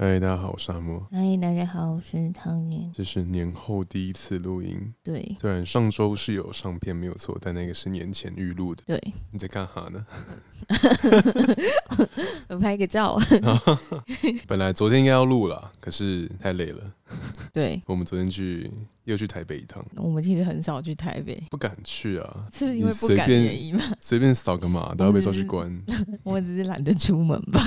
嗨，大家好，我是阿莫。嗨，大家好，我是汤圆。这是年后第一次录音。对，虽然上周是有上片没有错，但那个是年前预录的。对，你在干哈呢？我拍个照。本来昨天应该要录了，可是太累了。对，我们昨天去又去台北一趟。我们其实很少去台北，不敢去啊，是因为不敢？随便扫个码都要被抓去关。我只是懒得出门吧。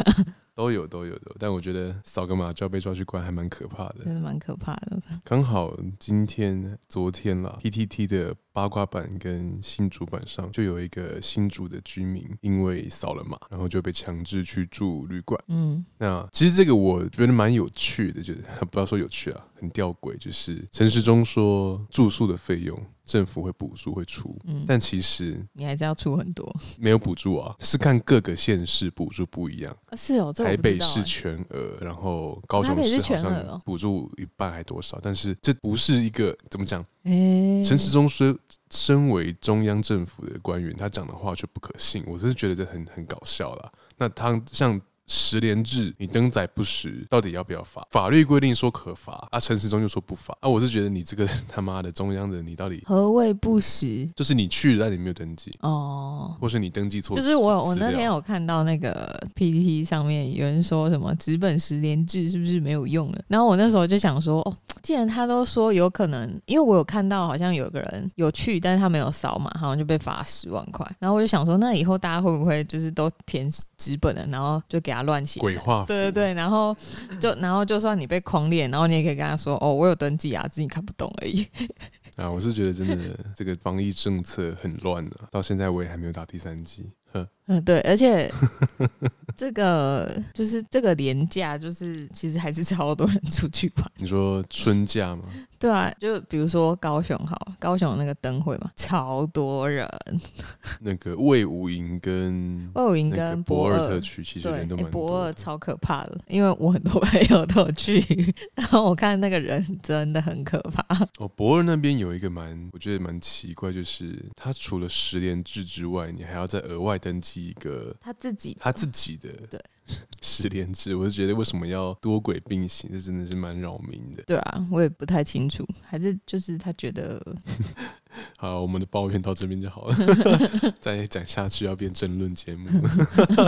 都有都有的，但我觉得扫个码就要被抓去关，还蛮可怕的。真的蛮可怕的。刚好今天、昨天啦，PTT 的八卦版跟新竹版上就有一个新竹的居民，因为扫了码，然后就被强制去住旅馆。嗯，那其实这个我觉得蛮有趣的，就是 不要说有趣啊，很吊诡，就是陈时中说住宿的费用。政府会补助会出，嗯，但其实你还是要出很多，没有补助啊，是看各个县市补助不一样。是哦，台北是全额，然后高雄市好像补助一半还多少，但是这不是一个怎么讲？陈时中说，身为中央政府的官员，他讲的话却不可信，我真是觉得这很很搞笑啦。那他像。实联制，你登载不实，到底要不要罚？法律规定说可罚，啊，陈时中又说不罚，啊，我是觉得你这个他妈的中央的，你到底何谓不实？就是你去了，但你没有登记哦，或是你登记错？就是我我那天有看到那个 PPT 上面有人说什么纸本十连制是不是没有用了？然后我那时候就想说，哦，既然他都说有可能，因为我有看到好像有个人有去，但是他没有扫码，好像就被罚十万块。然后我就想说，那以后大家会不会就是都填纸本的，然后就给他。乱写鬼话，对对对，然后就 然后就算你被狂练，然后你也可以跟他说哦，我有登记啊，自己看不懂而已。啊，我是觉得真的这个防疫政策很乱啊，到现在我也还没有打第三剂。嗯，对，而且 这个就是这个年假，就是其实还是超多人出去玩。你说春假吗？对啊，就比如说高雄好，高雄那个灯会嘛，超多人。那个魏武营跟魏武营跟博尔特区其实人都蛮多。驳二超可怕的，因为我很多朋友都有去，然后我看那个人真的很可怕。哦，博尔那边有一个蛮，我觉得蛮奇怪，就是他除了十连制之外，你还要再额外登记一个他自己他自己的对。实联制，我就觉得为什么要多轨并行，这真的是蛮扰民的。对啊，我也不太清楚，还是就是他觉得。好，我们的抱怨到这边就好了，再讲下去要变争论节目。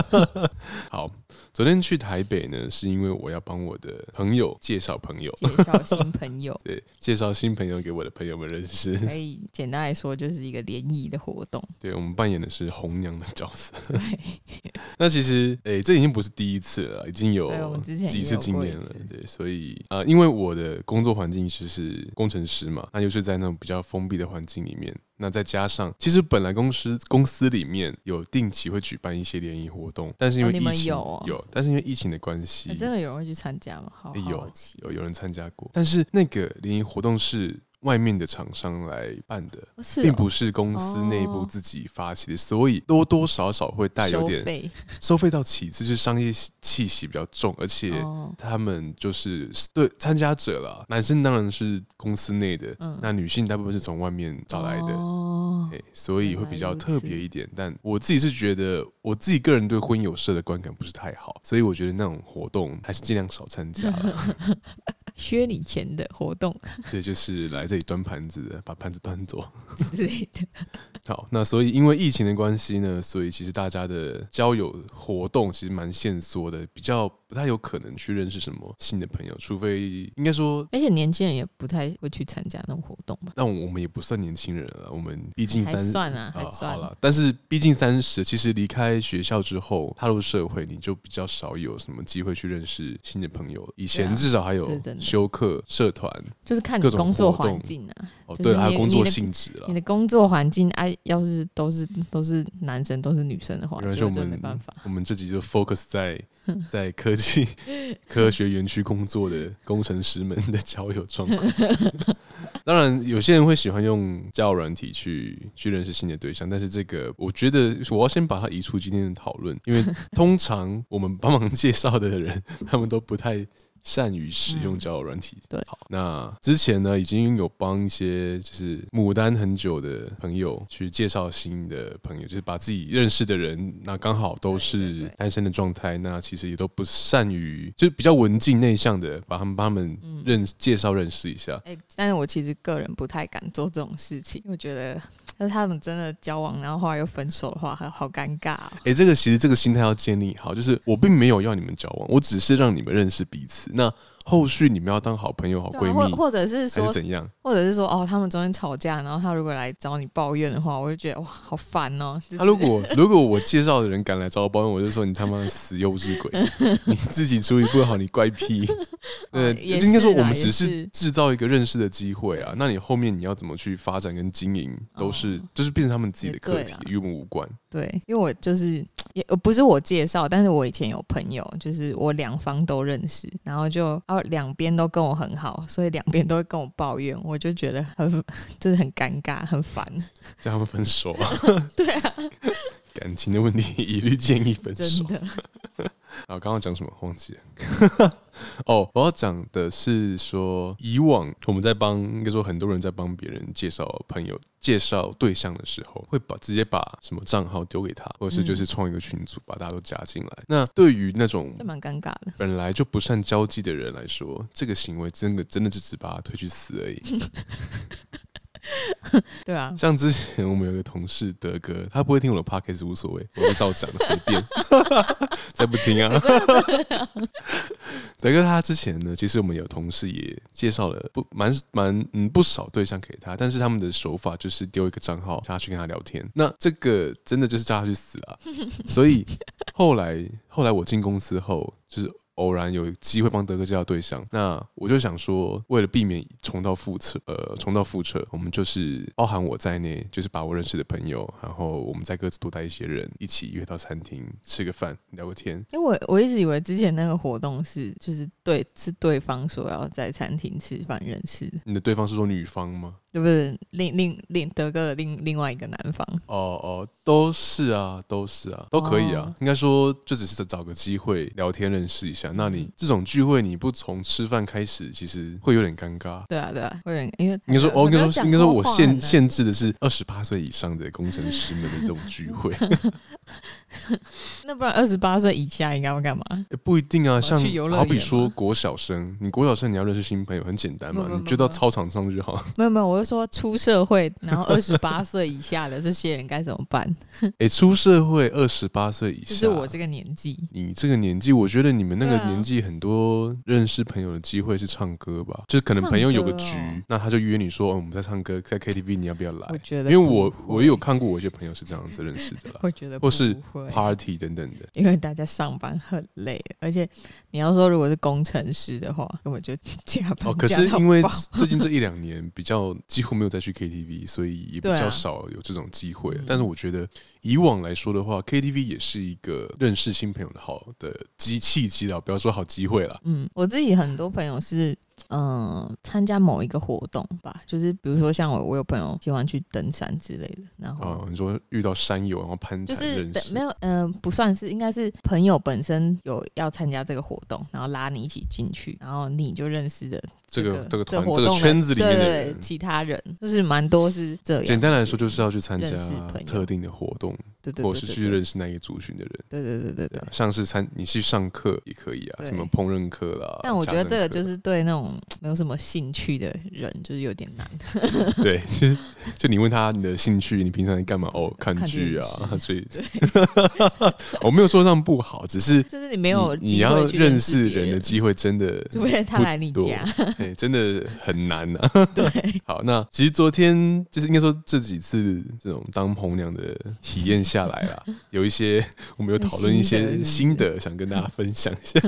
好，昨天去台北呢，是因为我要帮我的朋友介绍朋友，介绍新朋友，对，介绍新朋友给我的朋友们认识。可以简单来说，就是一个联谊的活动。对，我们扮演的是红娘的角色。对，那其实，哎、欸，这已经不是第一次了，已经有几次经验了。对，所以啊、呃，因为我的工作环境就是工程师嘛，那就是在那种比较封闭的环境。里面，那再加上，其实本来公司公司里面有定期会举办一些联谊活动，但是因为疫情、哦、有、哦、有，但是因为疫情的关系、欸，真的有人会去参加吗？有有有人参加过，但是那个联谊活动是。外面的厂商来办的，并不是公司内部自己发起的，所以多多少少会带有点收费。到其次，就是商业气息比较重，而且他们就是对参加者啦，男生当然是公司内的，那女性大部分是从外面找来的，所以会比较特别一点。但我自己是觉得，我自己个人对婚友社的观感不是太好，所以我觉得那种活动还是尽量少参加。削你钱的活动，对，就是来这里端盘子的，把盘子端走之类的。好，那所以因为疫情的关系呢，所以其实大家的交友活动其实蛮限缩的，比较不太有可能去认识什么新的朋友，除非应该说，而且年轻人也不太会去参加那种活动吧。那我们也不算年轻人了，我们毕竟三十算啊，还算好了。但是毕竟三十，其实离开学校之后踏入社会，你就比较少有什么机会去认识新的朋友了。以前至少还有修课、社团，就是看你工作环境啊。哦，对，还有工作性质了。你的工作环境，哎，要是都是都是男生，都是女生的话，就真没办法。我们这集就 focus 在 在科技 科学园区工作的工程师们的交友状况。当然，有些人会喜欢用交友软体去去认识新的对象，但是这个我觉得我要先把它移出今天的讨论，因为通常我们帮忙介绍的人，他们都不太。善于使用交友软体。对，好，那之前呢，已经有帮一些就是牡丹很久的朋友去介绍新的朋友，就是把自己认识的人，那刚好都是单身的状态，那其实也都不善于，就是比较文静内向的，把他们帮他们认介绍认识一下。哎，但是我其实个人不太敢做这种事情，我觉得。但是他们真的交往，然后后来又分手的话，还好尴尬哦。哎，这个其实这个心态要建立好，就是我并没有要你们交往，我只是让你们认识彼此。那。后续你们要当好朋友、好闺蜜，或或者是说是怎样？或者是说哦，他们中间吵架，然后他如果来找你抱怨的话，我就觉得哇，好烦哦。他、就是啊、如果 如果我介绍的人敢来找我抱怨，我就说你他妈死幼稚鬼，你自己处理不好，你怪癖。呃、哦，应该说我们只是制造一个认识的机会啊。那你后面你要怎么去发展跟经营，都是、哦、就是变成他们自己的课题，与我们无关。对，因为我就是也不是我介绍，但是我以前有朋友，就是我两方都认识，然后就哦两边都跟我很好，所以两边都会跟我抱怨，我就觉得很 就是很尴尬，很烦，这样会分手啊？对啊，感情的问题一律建议分手。真的。啊，刚刚讲什么忘记了？哦，我要讲的是说，以往我们在帮，应该说很多人在帮别人介绍朋友、介绍对象的时候，会把直接把什么账号丢给他，或者是就是创一个群组，把大家都加进来。嗯、那对于那种蛮尴尬的，本来就不善交际的人来说，这个行为真的真的只是把他推去死而已。对啊，像之前我们有个同事德哥，他不会听我的 podcast 无所谓，我会照讲，随便，再不听啊。德哥他之前呢，其实我们有同事也介绍了不蛮蛮嗯不少对象给他，但是他们的手法就是丢一个账号叫他去跟他聊天，那这个真的就是叫他去死啊。所以后来后来我进公司后就是。偶然有机会帮德哥介绍对象，那我就想说，为了避免重蹈覆辙，呃，重蹈覆辙，我们就是包含我在内，就是把我认识的朋友，然后我们再各自多带一些人，一起约到餐厅吃个饭，聊个天。因为我我一直以为之前那个活动是就是对是对方说要在餐厅吃饭认识的。你的对方是说女方吗？对不对？另另另德哥的另另外一个男方。哦哦，都是啊，都是啊，都可以啊。哦、应该说，就只是找个机会聊天认识一下。那你这种聚会，你不从吃饭开始，其实会有点尴尬。对啊，对啊，会有点因为应该说，哦，应该说，应该说，我限限制的是二十八岁以上的工程师们的这种聚会。那不然二十八岁以下应该会干嘛？不一定啊，像好比说国小生，你国小生你要认识新朋友很简单嘛，你就到操场上就好。没有没有，我。说出社会，然后二十八岁以下的这些人该怎么办？哎、欸，出社会二十八岁以下，就是我这个年纪。你这个年纪，我觉得你们那个年纪很多认识朋友的机会是唱歌吧？就是可能朋友有个局，哦、那他就约你说，哦，我们在唱歌，在 KTV，你要不要来？我觉得，因为我我也有看过，我一些朋友是这样子认识的啦。我觉得，或是 party 等等的。因为大家上班很累，而且你要说如果是工程师的话，根本就加班。可是因为最近这一两年比较几乎没有再去 KTV。TV，所以也比较少有这种机会。但是我觉得以往来说的话，KTV 也是一个认识新朋友的好的机器，机了，不要说好机会了。嗯，我自己很多朋友是。嗯，参加某一个活动吧，就是比如说像我，我有朋友喜欢去登山之类的，然后、哦、你说遇到山友然后攀就是没有，嗯、呃，不算是，应该是朋友本身有要参加这个活动，然后拉你一起进去，然后你就认识的这个这个团这个圈子里面的人，其他人就是蛮多是这样。简单来说，就是要去参加特定的活动。对对对，或是去认识那个族群的人，对对对对对，像是参你去上课也可以啊，什么烹饪课啦。但我觉得这个就是对那种没有什么兴趣的人，就是有点难。对，其实就你问他你的兴趣，你平常在干嘛？哦，看剧啊，所以我 没有说这样不好，只是 就是你没有你要认识人的机会，真的除非他来你家，哎，真的很难啊。对，好，那其实昨天就是应该说这几次这种当红娘的体验下来了，有一些我们有讨论一些心得，想跟大家分享一下。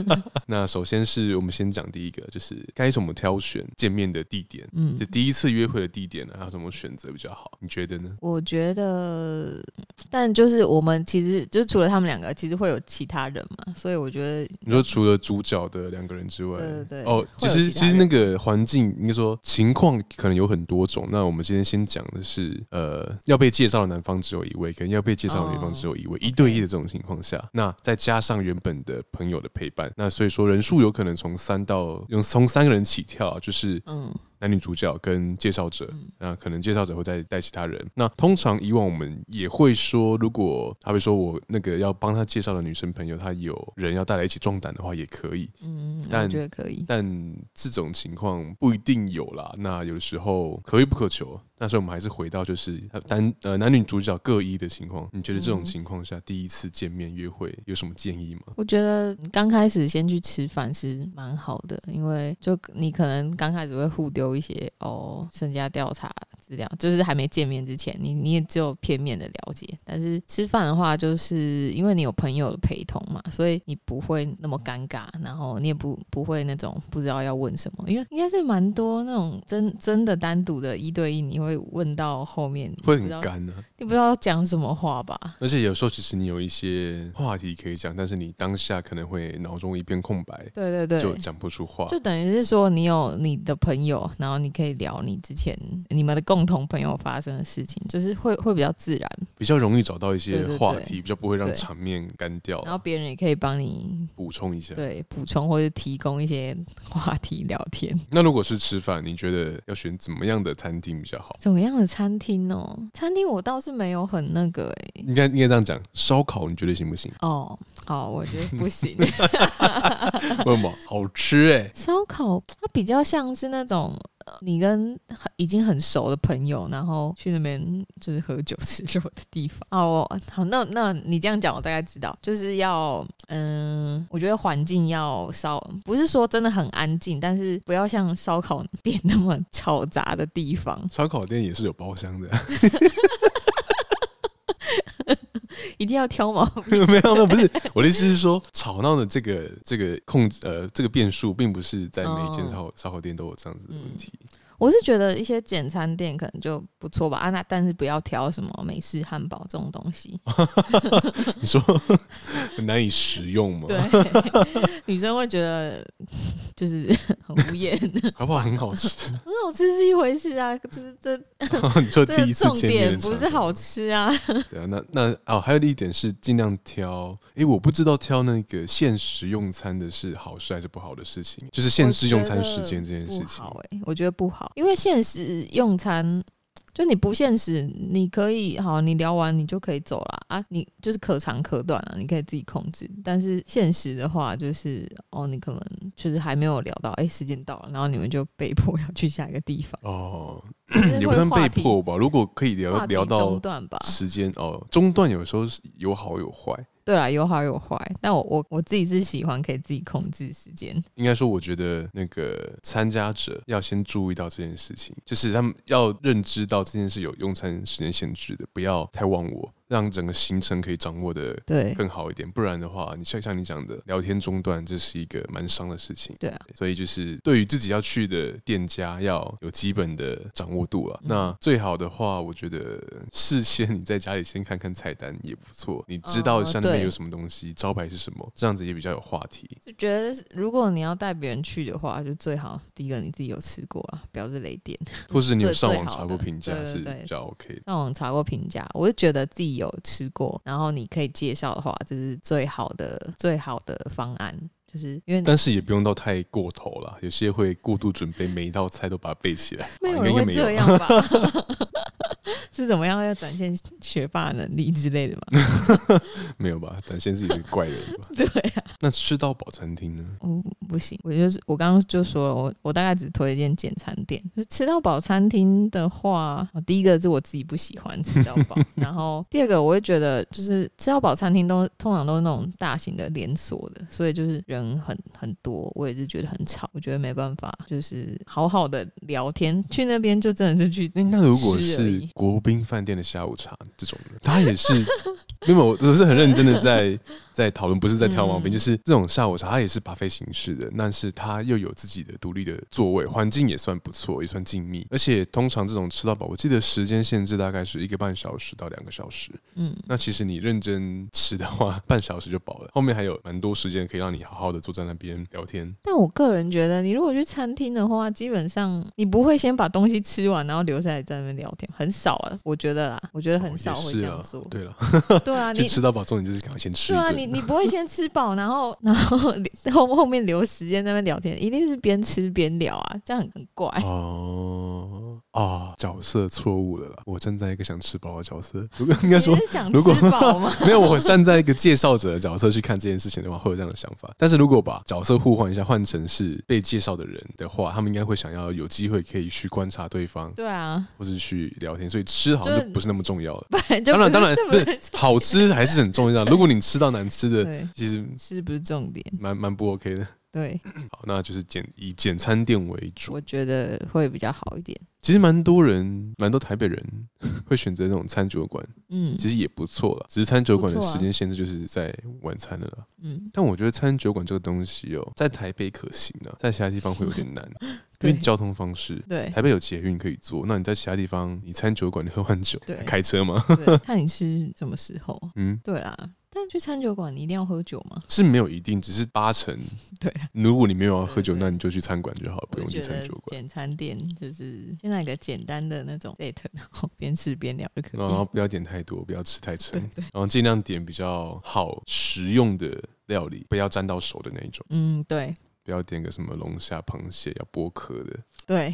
那首先是我们先讲第一个，就是该该怎么挑选见面的地点？嗯，就第一次约会的地点呢，还有什么选择比较好？你觉得呢？我觉得，但就是我们其实就是除了他们两个，其实会有其他人嘛，所以我觉得你说除了主角的两个人之外，对对对，哦，其实其实那个环境应该说情况可能有很多种。那我们今天先讲的是，呃，要被介绍的男方只有一位，跟要被介绍的女方只有一位，哦、一对一的这种情况下，那再加上原本的朋友的陪伴，那所以说人数有可能从三到用从三个人起跳，就是嗯。男女主角跟介绍者，那可能介绍者会再带其他人。那通常以往我们也会说，如果他会说我那个要帮他介绍的女生朋友，她有人要带来一起壮胆的话，也可以。嗯，但我觉得可以。但这种情况不一定有啦。那有的时候可遇不可求。那所以我们还是回到就是男呃男女主角各一的情况。你觉得这种情况下，第一次见面约会有什么建议吗？我觉得刚开始先去吃饭是蛮好的，因为就你可能刚开始会互丢。有一些哦，身家调查资料，就是还没见面之前，你你也只有片面的了解。但是吃饭的话，就是因为你有朋友的陪同嘛，所以你不会那么尴尬，然后你也不不会那种不知道要问什么，因为应该是蛮多那种真真的单独的一对一，你会问到后面会很干呢，你不知道讲什么话吧？而且有时候其实你有一些话题可以讲，但是你当下可能会脑中一片空白，对对对，就讲不出话，就等于是说你有你的朋友。然后你可以聊你之前你们的共同朋友发生的事情，就是会会比较自然，比较容易找到一些话题，比较不会让场面干掉。然后别人也可以帮你补充一下，对，补充或者提供一些话题聊天。那如果是吃饭，你觉得要选怎么样的餐厅比较好？怎么样的餐厅哦？餐厅我倒是没有很那个哎、欸，应该应该这样讲，烧烤你觉得行不行？哦，好，我觉得不行。为什么？好吃哎、欸，烧烤它比较像是那种。你跟已经很熟的朋友，然后去那边就是喝酒吃肉的地方哦。好，那那你这样讲，我大概知道，就是要嗯，我觉得环境要稍，不是说真的很安静，但是不要像烧烤店那么 嘈杂的地方。烧烤店也是有包厢的。一定要挑吗？没有，那，不是我的意思是说，吵闹的这个这个控制呃，这个变数，并不是在每一间烧烤烧烤店都有这样子的问题。嗯我是觉得一些简餐店可能就不错吧啊，那但是不要挑什么美式汉堡这种东西。你说很难以食用吗？对，女生会觉得就是很无言。好不好？很好吃，很好吃是一回事啊，就是这。你说第一次重点不是好吃啊。对啊，那那哦，还有一点是尽量挑。哎，我不知道挑那个限时用餐的是好事还是不好的事情，就是限制用餐时间这件事情。好哎，我觉得不好。因为限时用餐，就你不限时，你可以好，你聊完你就可以走了啊，你就是可长可短啊，你可以自己控制。但是限时的话，就是哦，你可能就是还没有聊到，哎，时间到了，然后你们就被迫 要去下一个地方哦，也不算被迫吧。如果可以聊聊到中段吧，时间哦，中断有时候有好有坏。对啦，有好有坏，但我我我自己是喜欢可以自己控制时间。应该说，我觉得那个参加者要先注意到这件事情，就是他们要认知到这件事有用餐时间限制的，不要太忘我。让整个行程可以掌握的对更好一点，不然的话，你像像你讲的聊天中断，这是一个蛮伤的事情。对啊，所以就是对于自己要去的店家要有基本的掌握度啊。那最好的话，我觉得事先你在家里先看看菜单也不错，你知道上面有什么东西，招牌是什么，这样子也比较有话题。就觉得如果你要带别人去的话，就最好第一个你自己有吃过啊，不要是雷店，或是你有 上网查过评价是比较 OK 的。上网查过评价，我就觉得自己。有吃过，然后你可以介绍的话，这是最好的最好的方案，就是因为但是也不用到太过头了，有些会过度准备，每一道菜都把它备起来，没有人会这样吧？是怎么样要展现学霸能力之类的吗？没有吧，展现自己是怪人吧？对啊。那吃到饱餐厅呢？嗯，不行。我就是我刚刚就说了，我我大概只推荐简餐店。就是吃到饱餐厅的话，第一个是我自己不喜欢吃到饱，然后第二个我会觉得就是吃到饱餐厅都通常都是那种大型的连锁的，所以就是人很很多，我也是觉得很吵，我觉得没办法，就是好好的聊天。去那边就真的是去。那那如果是国宾饭店的下午茶这种的，他也是，因为我我是很认真的在 在讨论，不是在挑毛病，就是。是这种下午茶它也是 buffet 形式的，但是它又有自己的独立的座位，环境也算不错，也算静谧。而且通常这种吃到饱，我记得时间限制大概是一个半小时到两个小时。嗯，那其实你认真吃的话，半小时就饱了，后面还有蛮多时间可以让你好好的坐在那边聊天。但我个人觉得，你如果去餐厅的话，基本上你不会先把东西吃完，然后留下来在那边聊天，很少啊。我觉得啦，我觉得很少会这样做。哦、对了，对啊，你吃到饱，重点就是赶快先吃。对啊，你你不会先吃饱，然后 然后后后面留时间在那边聊天，一定是边吃边聊啊，这样很怪。哦啊，角色错误了啦！我站在一个想吃饱的角色，如果应该说，如果没有我站在一个介绍者的角色去看这件事情的话，会有这样的想法。但是如果把角色互换一下，换成是被介绍的人的话，他们应该会想要有机会可以去观察对方，对啊，或是去聊天，所以吃好像就不是那么重要了。当然当然不是好吃还是很重要。如果你吃到难吃的，其实吃不是重点，蛮蛮不 OK 的。对，好，那就是简以简餐店为主，我觉得会比较好一点。其实蛮多人，蛮多台北人 会选择那种餐酒馆，嗯，其实也不错了。只是餐酒馆的时间限制就是在晚餐了啦，嗯。但我觉得餐酒馆这个东西哦，在台北可行的，在其他地方会有点难，因为交通方式，对，台北有捷运可以坐，那你在其他地方，你餐酒馆你喝完酒，对，开车吗？看你吃什么时候，嗯，对啦。但去餐酒馆，你一定要喝酒吗？是没有一定，只是八成。对，如果你没有要喝酒，那你就去餐馆就好，不用去餐酒馆。简餐店就是现在一个简单的那种 date，然后边吃边聊就可以。然后不要点太多，不要吃太撑，然后尽量点比较好食用的料理，不要沾到手的那一种。嗯，对。不要点个什么龙虾、螃蟹要剥壳的，对，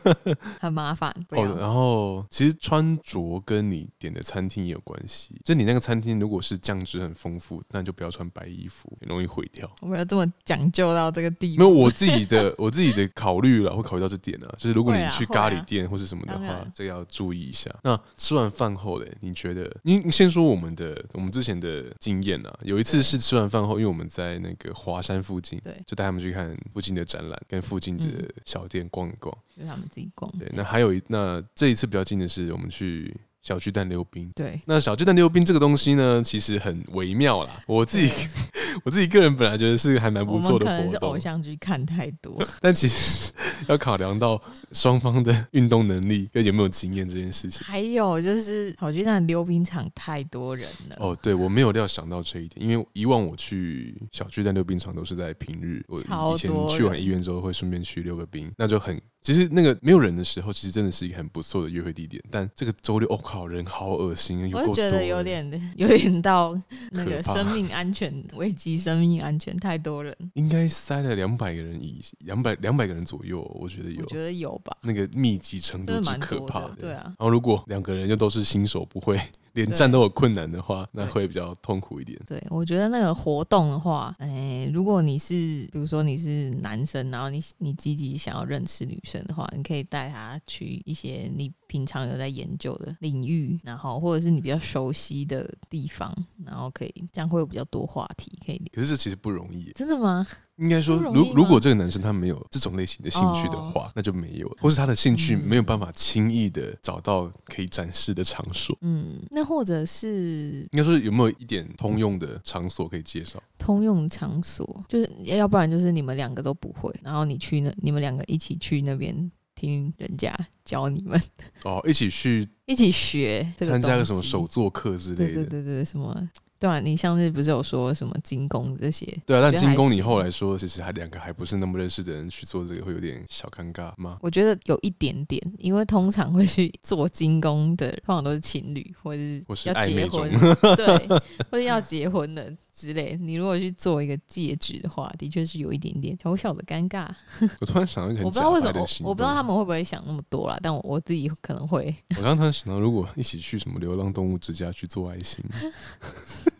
很麻烦。哦，然后其实穿着跟你点的餐厅也有关系。就你那个餐厅如果是酱汁很丰富，那你就不要穿白衣服，很容易毁掉。我没有这么讲究到这个地步。没有我自己的 我自己的考虑了，会考虑到这点啊。就是如果你去咖喱店或是什么的话，这个要注意一下。那吃完饭后嘞，你觉得？你你先说我们的我们之前的经验啊。有一次是吃完饭后，因为我们在那个华山附近，对，就带他们去。去看附近的展览，跟附近的小店逛一逛，就他们自己逛。对，那还有一那这一次比较近的是，我们去小巨蛋溜冰。对，那小巨蛋溜冰这个东西呢，其实很微妙啦。我自己 我自己个人本来觉得是还蛮不错的活动。可能是偶像剧看太多，但其实要考量到双方的运动能力跟有没有经验这件事情。还有就是小巨蛋溜冰场太多人了。哦，对，我没有料想到这一点，因为以往我去小巨蛋溜冰场都是在平日，我以前去完医院之后会顺便去溜个冰，那就很。其实那个没有人的时候，其实真的是一个很不错的约会地点。但这个周六，我、哦、靠，人好恶心。我觉得有点 有点到那个生命安全危机，生命安全太多人，应该塞了两百个人以两百两百个人左右，我觉得有，我觉得有吧。那个密集程度之可怕的，对啊。然后如果两个人又都是新手，不会。连站都有困难的话，那会比较痛苦一点。对，我觉得那个活动的话，哎、欸，如果你是比如说你是男生，然后你你积极想要认识女生的话，你可以带她去一些你平常有在研究的领域，然后或者是你比较熟悉的地方，然后可以这样会有比较多话题可以聊。可是这其实不容易。真的吗？应该说，如如果这个男生他没有这种类型的兴趣的话，哦、那就没有，或是他的兴趣没有办法轻易的找到可以展示的场所。嗯，那或者是应该说有没有一点通用的场所可以介绍？通用场所就是，要不然就是你们两个都不会，然后你去那，你们两个一起去那边听人家教你们。哦，一起去一起学，参加个什么手作课之类的。对对对对，什么？对啊，你上次不是有说什么精工这些？对啊，但精工你后来说，其实还两个还不是那么认识的人去做这个，会有点小尴尬吗？我觉得有一点点，因为通常会去做精工的，通常都是情侣或者是要结婚，对，或者要结婚的之类。你如果去做一个戒指的话，的确是有一点点小小的尴尬。我突然想到一个，我不知道为什么，我不知道他们会不会想那么多啦，但我我自己可能会。我刚突然想到，如果一起去什么流浪动物之家去做爱心。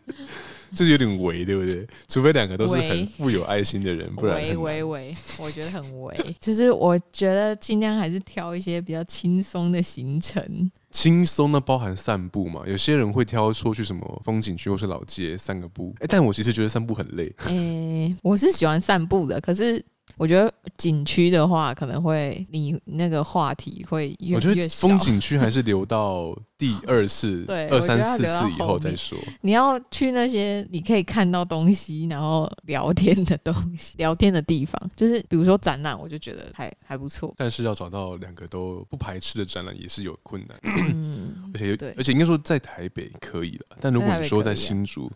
这有点违，对不对？除非两个都是很富有爱心的人，不然违违违，我觉得很违。就是我觉得尽量还是挑一些比较轻松的行程。轻松的包含散步嘛？有些人会挑说去什么风景区或是老街散个步。哎，但我其实觉得散步很累。哎，我是喜欢散步的，可是。我觉得景区的话，可能会你那个话题会越。我觉得风景区还是留到第二次、对二三四次以后再说。你要去那些你可以看到东西，然后聊天的东西、聊天的地方，就是比如说展览，我就觉得还还不错。但是要找到两个都不排斥的展览也是有困难。嗯，而且对而且应该说在台北可以了，但如果你说在新竹，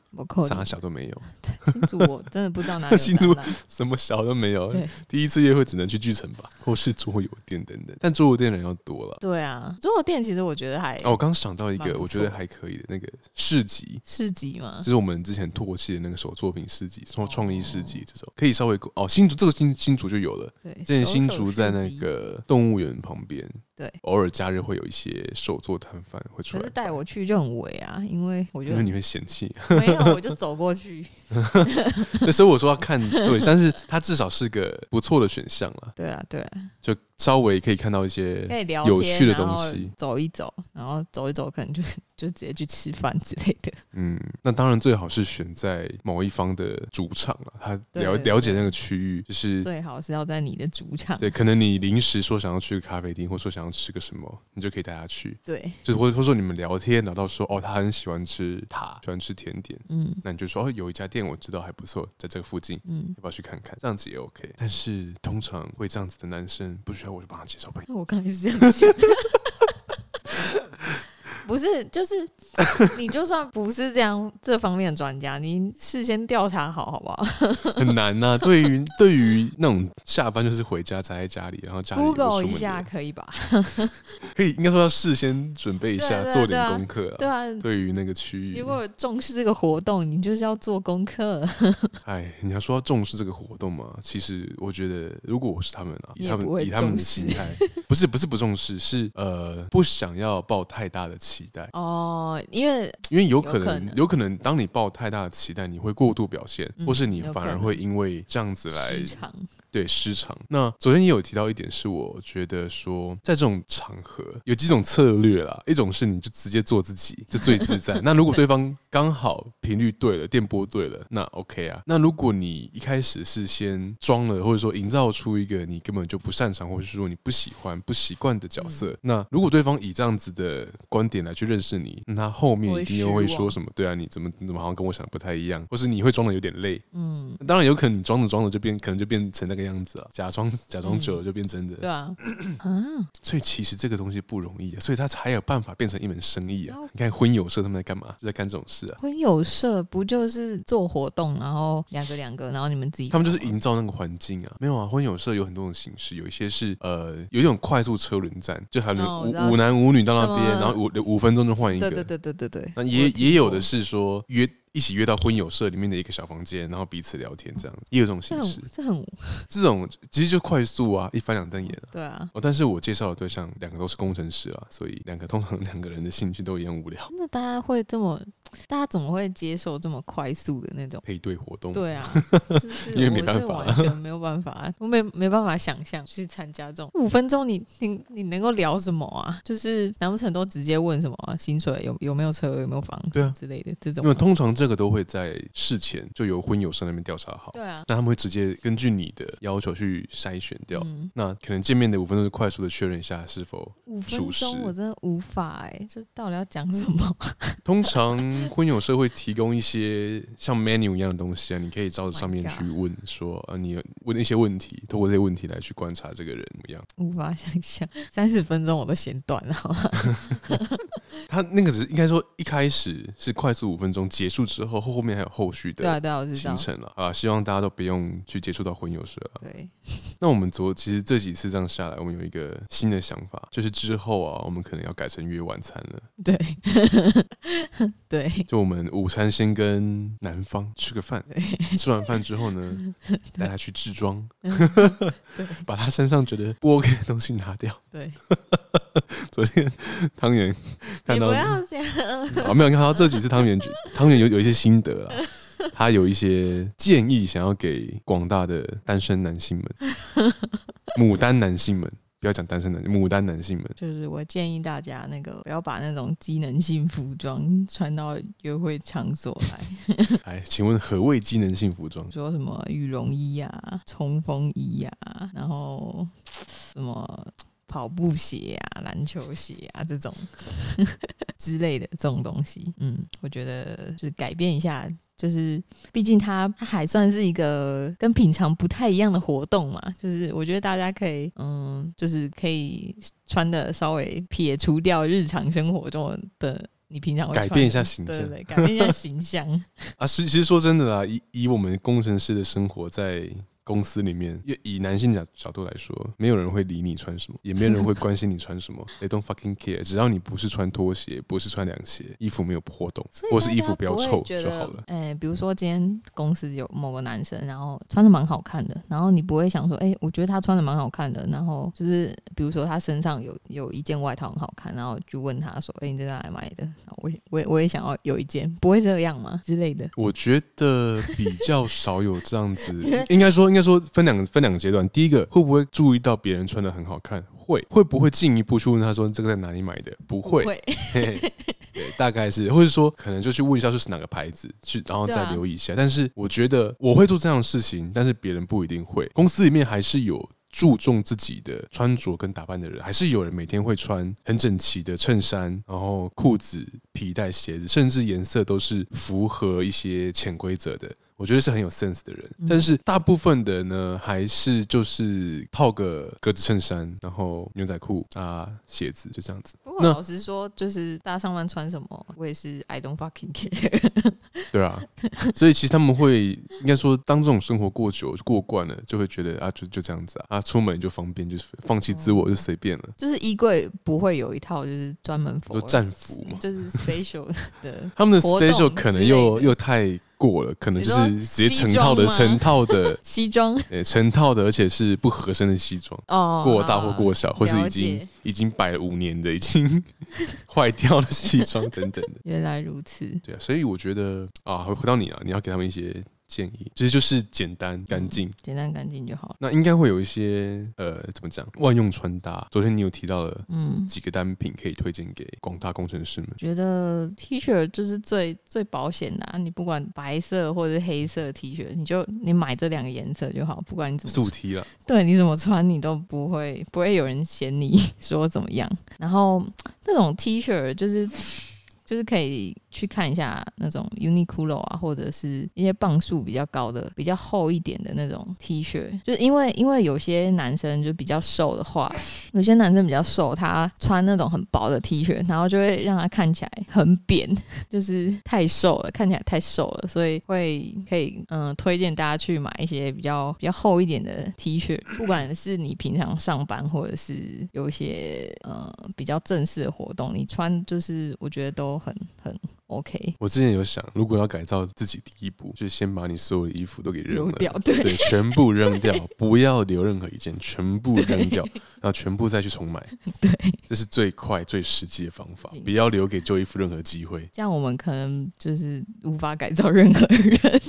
啥小都没有。新竹我真的不知道哪里新竹什么小都没有。第一次约会只能去巨城吧，或是桌游店等等，但桌游店人要多了。对啊，桌游店其实我觉得还……哦，我刚想到一个，我觉得还可以的那个市集，市集嘛，就是我们之前唾弃的那个手作品市集，什么创意市集这种，可以稍微哦，新竹这个新新竹就有了，对，之前新竹在那个动物园旁边。对，偶尔假日会有一些手作摊贩会出来，可是带我去就很围啊，因为我觉得你会嫌弃，没有我就走过去。所以我说要看对，但是它至少是个不错的选项了。对啊，对啊，就。稍微可以看到一些有趣的东西，走一走，然后走一走，可能就 就直接去吃饭之类的。嗯，那当然最好是选在某一方的主场了，他了了解那个区域，就是最好是要在你的主场。对，可能你临时说想要去咖啡厅，或者说想要吃个什么，你就可以带他去。对，就是或者说你们聊天聊到说哦，他很喜欢吃塔，喜欢吃甜点，嗯，那你就说哦，有一家店我知道还不错，在这个附近，嗯，要不要去看看？这样子也 OK。但是通常会这样子的男生不需要。我就帮他介绍朋友。我刚才是这样想。不是，就是 你就算不是这样这方面的专家，你事先调查好好不好？很难呐、啊。对于对于那种下班就是回家宅在家里，然后家里 Google 一下可以吧？可以，应该说要事先准备一下，做点功课。对啊，对于那个区域，如果重视这个活动，你就是要做功课。哎，你要说要重视这个活动嘛？其实我觉得，如果我是他们啊，以他们以他们的心态，不是不是不重视，是呃不想要抱太大的期。期待。哦，因为因为有可能有可能，当你抱太大的期待，你会过度表现，嗯、或是你反而会因为这样子来。对，失常。那昨天也有提到一点，是我觉得说，在这种场合有几种策略啦。一种是你就直接做自己，就最自在。那如果对方刚好频率对了，电波对了，那 OK 啊。那如果你一开始是先装了，或者说营造出一个你根本就不擅长，或者是说你不喜欢、不习惯的角色，嗯、那如果对方以这样子的观点来。去认识你，那他后面一定又会说什么？对啊，你怎么你怎么好像跟我想的不太一样？或是你会装的有点累？嗯，当然有可能你装着装着就变，可能就变成那个样子啊。假装假装久了就变真的。对 啊，所以其实这个东西不容易啊，所以他才有办法变成一门生意啊。你看婚友社他们在干嘛？在干这种事啊？婚友社不就是做活动，然后两个两个，然后你们自己，他们就是营造那个环境啊。没有啊，婚友社有很多种形式，有一些是呃有一种快速车轮战，就还有五五男五女到那边，然后五五分钟就换一个。对对对对对对，那也也有的是说约。一起约到婚友社里面的一个小房间，然后彼此聊天，这样也有这种形式。这很，这种其实就快速啊，一翻两瞪眼啊。对啊。哦，但是我介绍的对象两个都是工程师啊，所以两个通常两个人的兴趣都一样无聊。那大家会这么，大家怎么会接受这么快速的那种配对活动？对啊，因为没办法，完全没有办法，我没没办法想象去参加这种五分钟，你你你能够聊什么啊？就是难不成都直接问什么啊？薪水有有没有车有没有房子之类的这种？因为通常这个都会在。事前就由婚友社那边调查好，对啊，那他们会直接根据你的要求去筛选掉。嗯、那可能见面的五分钟，就快速的确认一下是否五分钟，我真的无法哎、欸，这到底要讲什么？通常婚友社会提供一些像 menu 一样的东西啊，你可以照着上面去问说啊，你问一些问题，通过这些问题来去观察这个人怎么样？无法想象，三十分钟我都嫌短了？他那个只是应该说一开始是快速五分钟，结束之后后后面还有。后续的行程了啊，希望大家都不用去接触到婚友社了。对，那我们昨其实这几次这样下来，我们有一个新的想法，就是之后啊，我们可能要改成约晚餐了。对，对，就我们午餐先跟男方吃个饭，吃完饭之后呢，带他去置装，把他身上觉得不 OK 的东西拿掉。对，昨天汤圆看到，不要这样啊，没有看到这几次汤圆，汤圆有有一些心得了。他有一些建议，想要给广大的单身男性们、牡丹男性们，不要讲单身男牡丹男性们，就是我建议大家那个不要把那种机能性服装穿到约会场所来。哎，请问何谓机能性服装？说什么羽绒衣啊、冲锋衣啊，然后什么跑步鞋啊、篮球鞋啊这种 之类的这种东西。嗯，我觉得就是改变一下。就是，毕竟它它还算是一个跟平常不太一样的活动嘛。就是我觉得大家可以，嗯，就是可以穿的稍微撇除掉日常生活中的你平常会改变一下形象，对，对，对，改变一下形象 啊。其其实说真的啊，以以我们工程师的生活在。公司里面，以男性角角度来说，没有人会理你穿什么，也没有人会关心你穿什么。They don't fucking care，只要你不是穿拖鞋，不是穿凉鞋，衣服没有破洞，或是衣服不要臭就好了。哎、欸，比如说今天公司有某个男生，然后穿的蛮好看的，然后你不会想说，哎、欸，我觉得他穿的蛮好看的，然后就是比如说他身上有有一件外套很好看，然后就问他说，哎、欸，你在哪里买的？我也我也我也想要有一件，不会这样吗？之类的。我觉得比较少有这样子，应该说应该说分两个。分两个阶段，第一个会不会注意到别人穿的很好看？会，会不会进一步去问他说这个在哪里买的？不会，不会 对，大概是，或者说可能就去问一下就是哪个牌子，去然后再留意一下。啊、但是我觉得我会做这样的事情，但是别人不一定会。公司里面还是有注重自己的穿着跟打扮的人，还是有人每天会穿很整齐的衬衫，然后裤子、皮带、鞋子，甚至颜色都是符合一些潜规则的。我觉得是很有 sense 的人，但是大部分的呢，还是就是套个格子衬衫，然后牛仔裤啊，鞋子就这样子。不过老实说，就是大家上班穿什么，我也是 I don't fucking care。对啊，所以其实他们会应该说，当这种生活过久过惯了，就会觉得啊，就就这样子啊，啊，出门就方便，就是放弃自我就随便了。就是衣柜不会有一套就是专门服，就战服嘛，就是 special 的。他们的 special 可能又又太。过了，可能就是直接成套的，成套的 西装，对，成套的，而且是不合身的西装，哦，过大或过小，或是已经已经摆了五年的，已经 坏掉的西装等等的。原来如此，对啊，所以我觉得啊，回回到你啊，你要给他们一些。建议其实就是简单干净，嗯，简单干净就好。那应该会有一些呃，怎么讲，万用穿搭。昨天你有提到了，嗯，几个单品可以推荐给广大工程师们。觉得 T 恤就是最最保险的，啊，你不管白色或者是黑色 T 恤，你就你买这两个颜色就好，不管你怎么素 T 了，对，你怎么穿你都不会不会有人嫌你说怎么样。然后这种 T 恤就是就是可以。去看一下那种 Uniqlo 啊，或者是一些磅数比较高的、比较厚一点的那种 T 恤，就是因为因为有些男生就比较瘦的话，有些男生比较瘦，他穿那种很薄的 T 恤，然后就会让他看起来很扁，就是太瘦了，看起来太瘦了，所以会可以嗯推荐大家去买一些比较比较厚一点的 T 恤，不管是你平常上班，或者是有一些呃比较正式的活动，你穿就是我觉得都很很。OK，我之前有想，如果要改造自己，第一步就是先把你所有的衣服都给扔，掉对，对，全部扔掉，不要留任何一件，全部扔掉，然后全部再去重买，对，这是最快最实际的方法，不要留给旧衣服任何机会。这样我们可能就是无法改造任何人。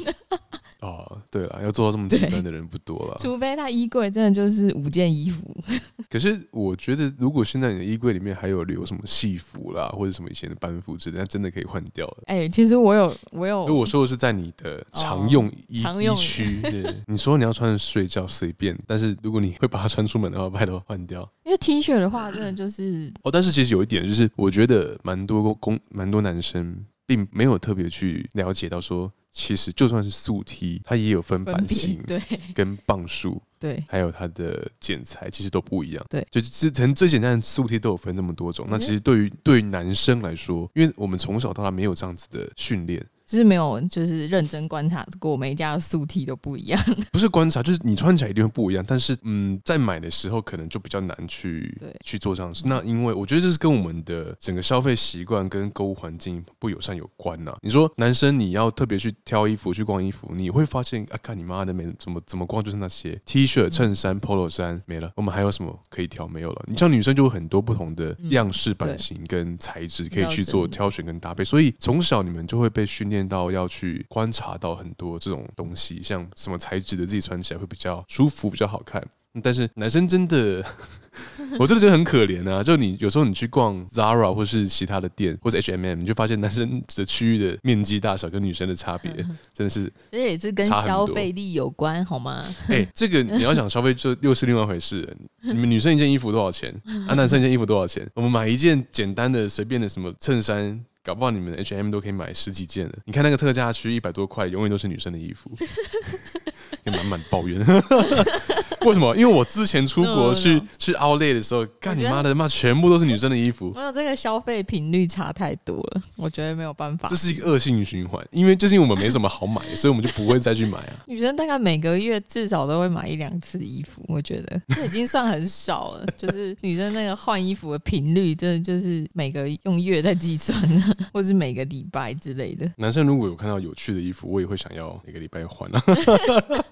哦，对了，要做到这么极端的人不多了，除非他衣柜真的就是五件衣服。可是我觉得，如果现在你的衣柜里面还有留什么戏服啦，或者什么以前的班服之类，那真的可以换掉了。哎、欸，其实我有，我有。如果说的是在你的常用衣、哦、衣区，对，你说你要穿睡觉随便，但是如果你会把它穿出门的话，拜托换掉。因为 T 恤的话，真的就是哦，但是其实有一点就是，我觉得蛮多工蛮多男生并没有特别去了解到说。其实就算是素 T，它也有分版型，对，跟磅数，对，还有它的剪裁，其实都不一样，对，就是之前最简单的素 T 都有分这么多种，那其实对于对于男生来说，因为我们从小到大没有这样子的训练。就是没有，就是认真观察过，每一家的素 T 都不一样。不是观察，就是你穿起来一定会不一样。但是，嗯，在买的时候可能就比较难去 对去做这样的事。那因为我觉得这是跟我们的整个消费习惯跟购物环境不友善有关呐、啊。你说男生你要特别去挑衣服去逛衣服，你会发现啊，看你妈的没怎么怎么逛就是那些 T 恤、衬衫、Polo 衫没了。我们还有什么可以挑？没有了。你像女生就有很多不同的样式、版型跟材质可以去做挑选跟搭配。所以从小你们就会被训练到要去。观察到很多这种东西，像什么材质的，自己穿起来会比较舒服、比较好看。但是男生真的。我真的觉得很可怜啊！就你有时候你去逛 Zara 或是其他的店，或者 H&M，你就发现男生的区域的面积大小跟女生的差别 真的是，这也是跟消费力有关，好吗？哎、欸，这个你要想消费，就又是另外一回事。你们女生一件衣服多少钱？啊，男生一件衣服多少钱？我们买一件简单的、随便的什么衬衫，搞不好你们 H&M 都可以买十几件的。你看那个特价区一百多块，永远都是女生的衣服，也满满抱怨。为什么？因为我之前出国去 no, no. 去 Outlet 的时候，干你妈的妈，全部都是女生的衣服。没有这个消费频率差太多了，我觉得没有办法。这是一个恶性循环，因为就是因为我们没什么好买，所以我们就不会再去买啊。女生大概每个月至少都会买一两次衣服，我觉得这已经算很少了。就是女生那个换衣服的频率，真的就是每个用月在计算，或是每个礼拜之类的。男生如果有看到有趣的衣服，我也会想要每个礼拜换啊。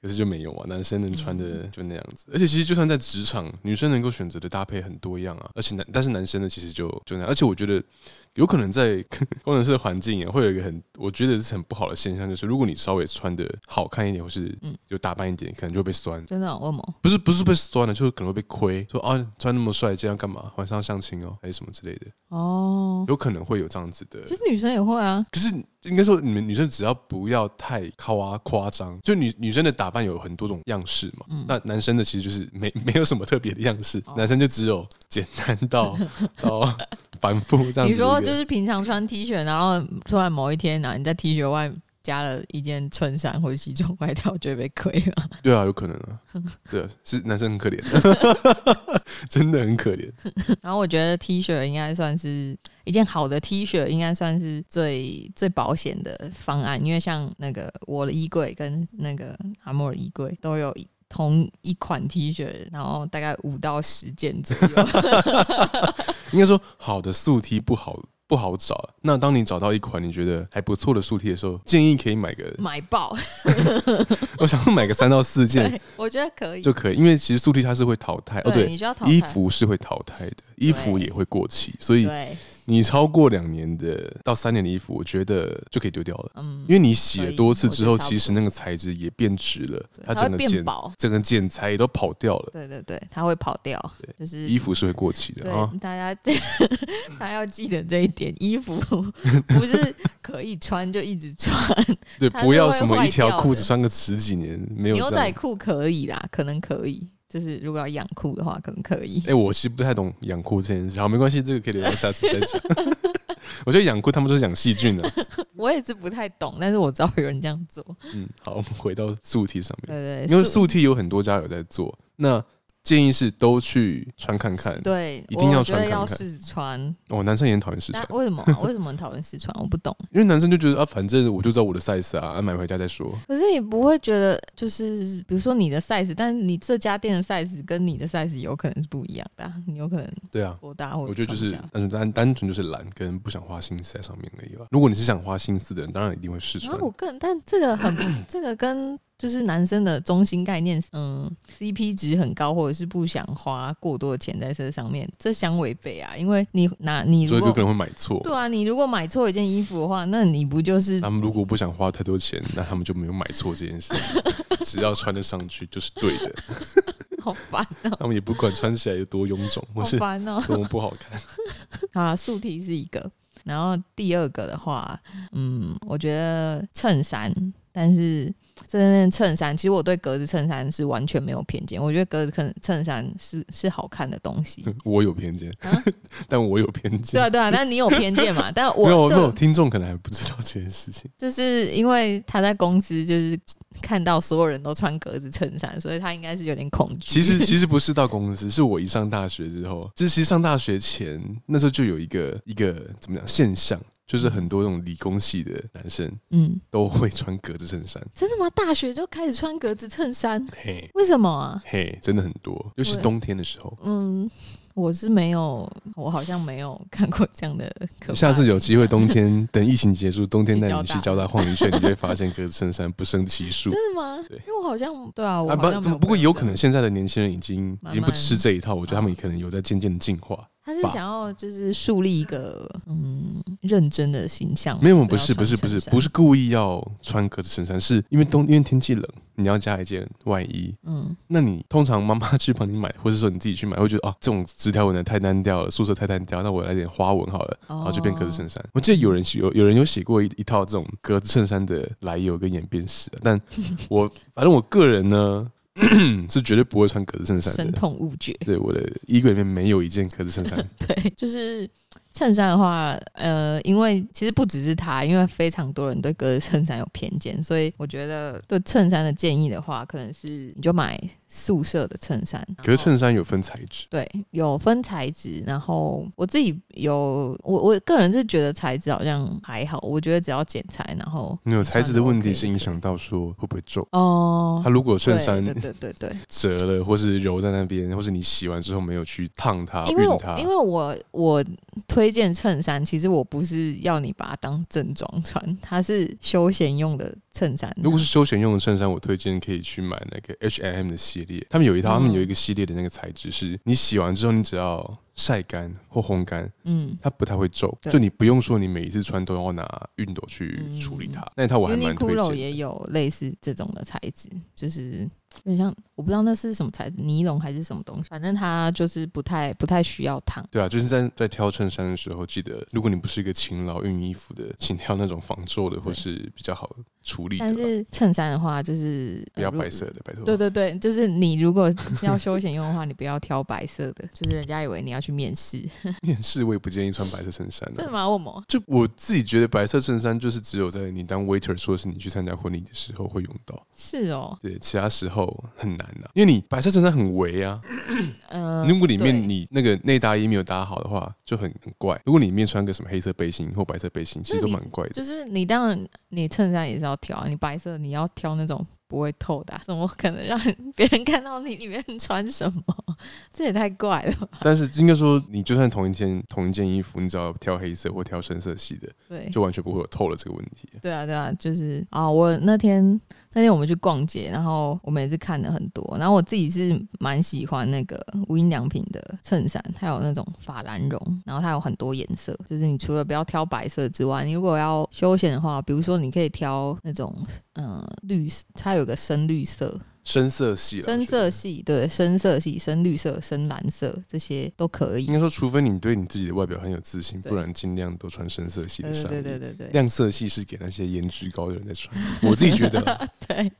可是就没有啊，男生能穿的就那样子。而且其实就算在职场，女生能够选择的搭配很多样啊。而且男，但是男生呢，其实就就那样。而且我觉得有可能在 工程师的环境也会有一个很，我觉得是很不好的现象，就是如果你稍微穿的好看一点，或是有打扮一点，可能就会被酸。真的？为什么？不是不是被酸了，就是可能会被亏。说啊，穿那么帅，这样干嘛？晚上相亲哦，还是什么之类的？哦，有可能会有这样子的。其实女生也会啊。可是。应该说，你们女生只要不要太夸夸张，就女女生的打扮有很多种样式嘛。嗯、那男生的其实就是没 没有什么特别的样式，哦、男生就只有简单到 到反复这样子。你说就是平常穿 T 恤，然后突然某一天呢，你在 T 恤外。加了一件衬衫或者西装外套，就会被亏了。对啊，有可能啊。对啊，是男生很可怜，真的很可怜。然后我觉得 T 恤应该算是一件好的 T 恤，应该算是最最保险的方案，因为像那个我的衣柜跟那个阿莫的衣柜都有同一款 T 恤，然后大概五到十件左右。应该说好的素 T 不好。不好找。那当你找到一款你觉得还不错的素 T 的时候，建议可以买个买爆。我想买个三到四件，我觉得可以就可以，因为其实素 T 它是会淘汰哦。对，衣服是会淘汰的，衣服也会过期，所以。你超过两年的到三年的衣服，我觉得就可以丢掉了。嗯，因为你洗了多次之后，其实那个材质也变直了，它整个剪整个剪裁也都跑掉了。对对对，它会跑掉。对，就是衣服是会过期的啊。大家 大家要记得这一点，衣服 不是可以穿就一直穿。对，不要什么一条裤子穿个十几年没有。牛仔裤可以啦，可能可以。就是如果要养裤的话，可能可以。哎、欸，我其实不太懂养裤这件事，好，没关系，这个可以留到下次再讲。我觉得养裤他们都是养细菌的。我也是不太懂，但是我知道有人这样做。嗯，好，我们回到素体上面。对，对对，因为素体有很多家有在做。那建议是都去穿看看，对，一定要穿看看。要试穿。哦，男生也很讨厌试穿，为什么？为什么很讨厌试穿？我不懂。因为男生就觉得啊，反正我就知道我的 size 啊，买回家再说。可是你不会觉得，就是比如说你的 size，但是你这家店的 size 跟你的 size 有可能是不一样的，你有可能对啊，多大或我觉得就是单单单纯就是懒，跟不想花心思在上面而已了。如果你是想花心思的人，当然一定会试穿。我个人，但这个很，这个跟。就是男生的中心概念，嗯，CP 值很高，或者是不想花过多的钱在这上面，这相违背啊。因为你拿你如果，所以有可能会买错。对啊，你如果买错一件衣服的话，那你不就是？他们如果不想花太多钱，那他们就没有买错这件事。只要穿得上去就是对的。好烦哦。他们也不管穿起来有多臃肿，或是多么不好看。好了，素体是一个，然后第二个的话，嗯，我觉得衬衫，但是。这件衬衫，其实我对格子衬衫是完全没有偏见。我觉得格子衬衬衫是是好看的东西。我有偏见，啊、但我有偏见。对啊，对啊，但你有偏见嘛？但我没有，没有听众可能还不知道这件事情。就是因为他在公司，就是看到所有人都穿格子衬衫，所以他应该是有点恐惧。其实其实不是到公司，是我一上大学之后，就是其实上大学前那时候就有一个一个怎么讲现象。就是很多那种理工系的男生，嗯，都会穿格子衬衫。真的吗？大学就开始穿格子衬衫？嘿，为什么啊？嘿，真的很多，尤其冬天的时候。嗯，我是没有，我好像没有看过这样的。下次有机会，冬天等疫情结束，冬天带你去交大晃一圈，你就会发现格子衬衫不胜其数。真的吗？对，因为我好像对啊，我不不过有可能现在的年轻人已经已经不吃这一套，我觉得他们可能有在渐渐的进化。他是想要就是树立一个嗯认真的形象，没有，不是不是不是不是故意要穿格子衬衫，是因为冬因为天气冷。你要加一件外衣，嗯，那你通常妈妈去帮你买，或者说你自己去买，会觉得啊，这种直条纹的太单调了，素色太单调，那我来点花纹好了，然后就变格子衬衫。我记得有人有有人有写过一一套这种格子衬衫的来由跟演变史，但 我反正我个人呢。是绝对不会穿格子衬衫的，神痛恶绝。对，我的衣柜里面没有一件格子衬衫。对，就是。衬衫的话，呃，因为其实不只是他，因为非常多人对格子衬衫有偏见，所以我觉得对衬衫的建议的话，可能是你就买素色的衬衫。可是衬衫有分材质，对，有分材质。然后我自己有，我我个人是觉得材质好像还好，我觉得只要剪裁，然后没有材质的问题是影响到说会不会皱哦。它如果衬衫对对对对折了，或是揉在那边，或是你洗完之后没有去烫它、熨它，因为我我推荐衬衫，其实我不是要你把它当正装穿，它是休闲用的衬衫。如果是休闲用的衬衫，我推荐可以去买那个 H&M 的系列，他们有一套，他们有一个系列的那个材质，是你洗完之后，你只要晒干或烘干，嗯，它不太会皱，就你不用说你每一次穿都要拿熨斗去处理它。那一套我还蛮推荐。也有类似这种的材质，就是。有点像，我不知道那是什么材质，尼龙还是什么东西，反正它就是不太不太需要烫。对啊，就是在在挑衬衫的时候，记得如果你不是一个勤劳熨衣服的，请挑那种防皱的或是比较好处理的。但是衬衫的话，就是不要白色的，拜托。对对对，就是你如果要休闲用的话，你不要挑白色的，就是人家以为你要去面试。面试我也不建议穿白色衬衫的。真的吗？为什么？就我自己觉得白色衬衫就是只有在你当 waiter，说是你去参加婚礼的时候会用到。是哦。对，其他时候。很难的、啊，因为你白色衬衫很围啊。嗯、呃，如果里面你那个内搭衣没有搭好的话，就很很怪。如果你里面穿个什么黑色背心或白色背心，其实都蛮怪的。就是你当然你衬衫也是要挑啊，你白色你要挑那种不会透的、啊，怎么可能让别人看到你里面穿什么？这也太怪了吧。但是应该说，你就算同一件同一件衣服，你只要挑黑色或挑深色系的，对，就完全不会有透了这个问题。对啊，对啊，就是啊，我那天。那天我们去逛街，然后我们也是看了很多，然后我自己是蛮喜欢那个无印良品的衬衫，它有那种法兰绒，然后它有很多颜色，就是你除了不要挑白色之外，你如果要休闲的话，比如说你可以挑那种嗯、呃、绿，它有个深绿色。深色系，深色系，对，深色系，深绿色、深蓝色这些都可以。应该说，除非你对你自己的外表很有自信，不然尽量都穿深色系的衫。对对对对对，亮色系是给那些颜值高的人在穿。我自己觉得，对，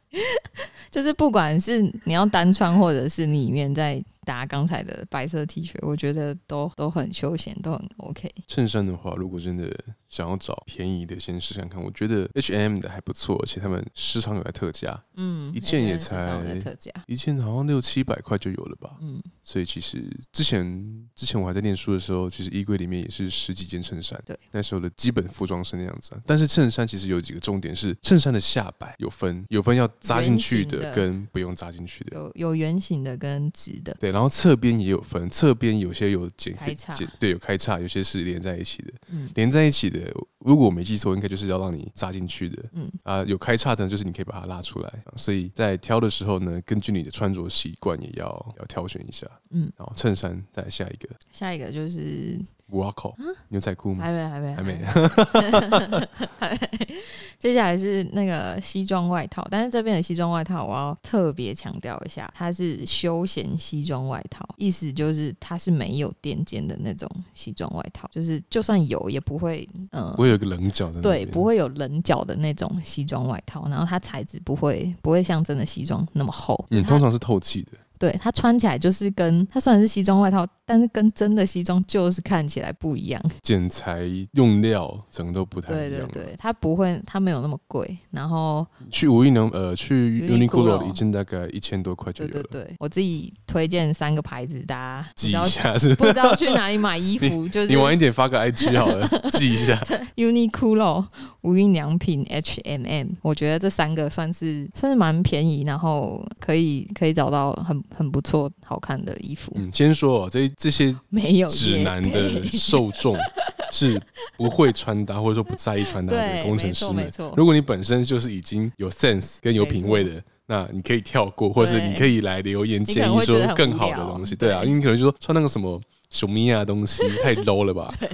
就是不管是你要单穿，或者是你里面在。搭刚才的白色 T 恤，我觉得都都很休闲，都很 OK。衬衫的话，如果真的想要找便宜的，先试看看。我觉得 H&M 的还不错，而且他们时常有在特价，嗯，一件也才特价，一件好像六七百块就有了吧，嗯。所以其实之前之前我还在念书的时候，其实衣柜里面也是十几件衬衫，对，那时候的基本服装是那样子。但是衬衫其实有几个重点是，衬衫的下摆有分，有分要扎进去的跟不用扎进去的，有有圆形的跟直的，对。然后侧边也有分，侧边有些有剪开叉，对，有开叉，有些是连在一起的。嗯，连在一起的，如果我没记错，应该就是要让你扎进去的。嗯啊，有开叉的，就是你可以把它拉出来。所以在挑的时候呢，根据你的穿着习惯，也要要挑选一下。嗯，然后衬衫再来下一个，下一个就是。哇靠！牛仔裤吗？还没，还没，还没。还没。接下来是那个西装外套，但是这边的西装外套我要特别强调一下，它是休闲西装外套，意思就是它是没有垫肩的那种西装外套，就是就算有也不会，嗯，不会有个棱角的，对，不会有棱角的那种西装外套，然后它材质不会不会像真的西装那么厚，嗯，通常是透气的。对，它穿起来就是跟它虽然是西装外套，但是跟真的西装就是看起来不一样。剪裁用料整个都不太一样。对对对，它不会，它没有那么贵。然后去无印良呃去 Uniqlo 一件大概一千多块就有了。对对对，我自己推荐三个牌子，大家记一下是不知道去哪里买衣服，就是你晚一点发个 IG 好了，记一下。Uniqlo、无印良品、H&M，我觉得这三个算是算是蛮便宜，然后可以可以找到很。很不错，好看的衣服。嗯，先说哦，这这些没有指南的受众 是不会穿搭或者说不在意穿搭的工程师们。如果你本身就是已经有 sense 跟有品味的，那你可以跳过，或者是你可以来留言建议说更好的东西。对啊，因为你可能就说穿那个什么。什么呀东西，太 low 了吧？对，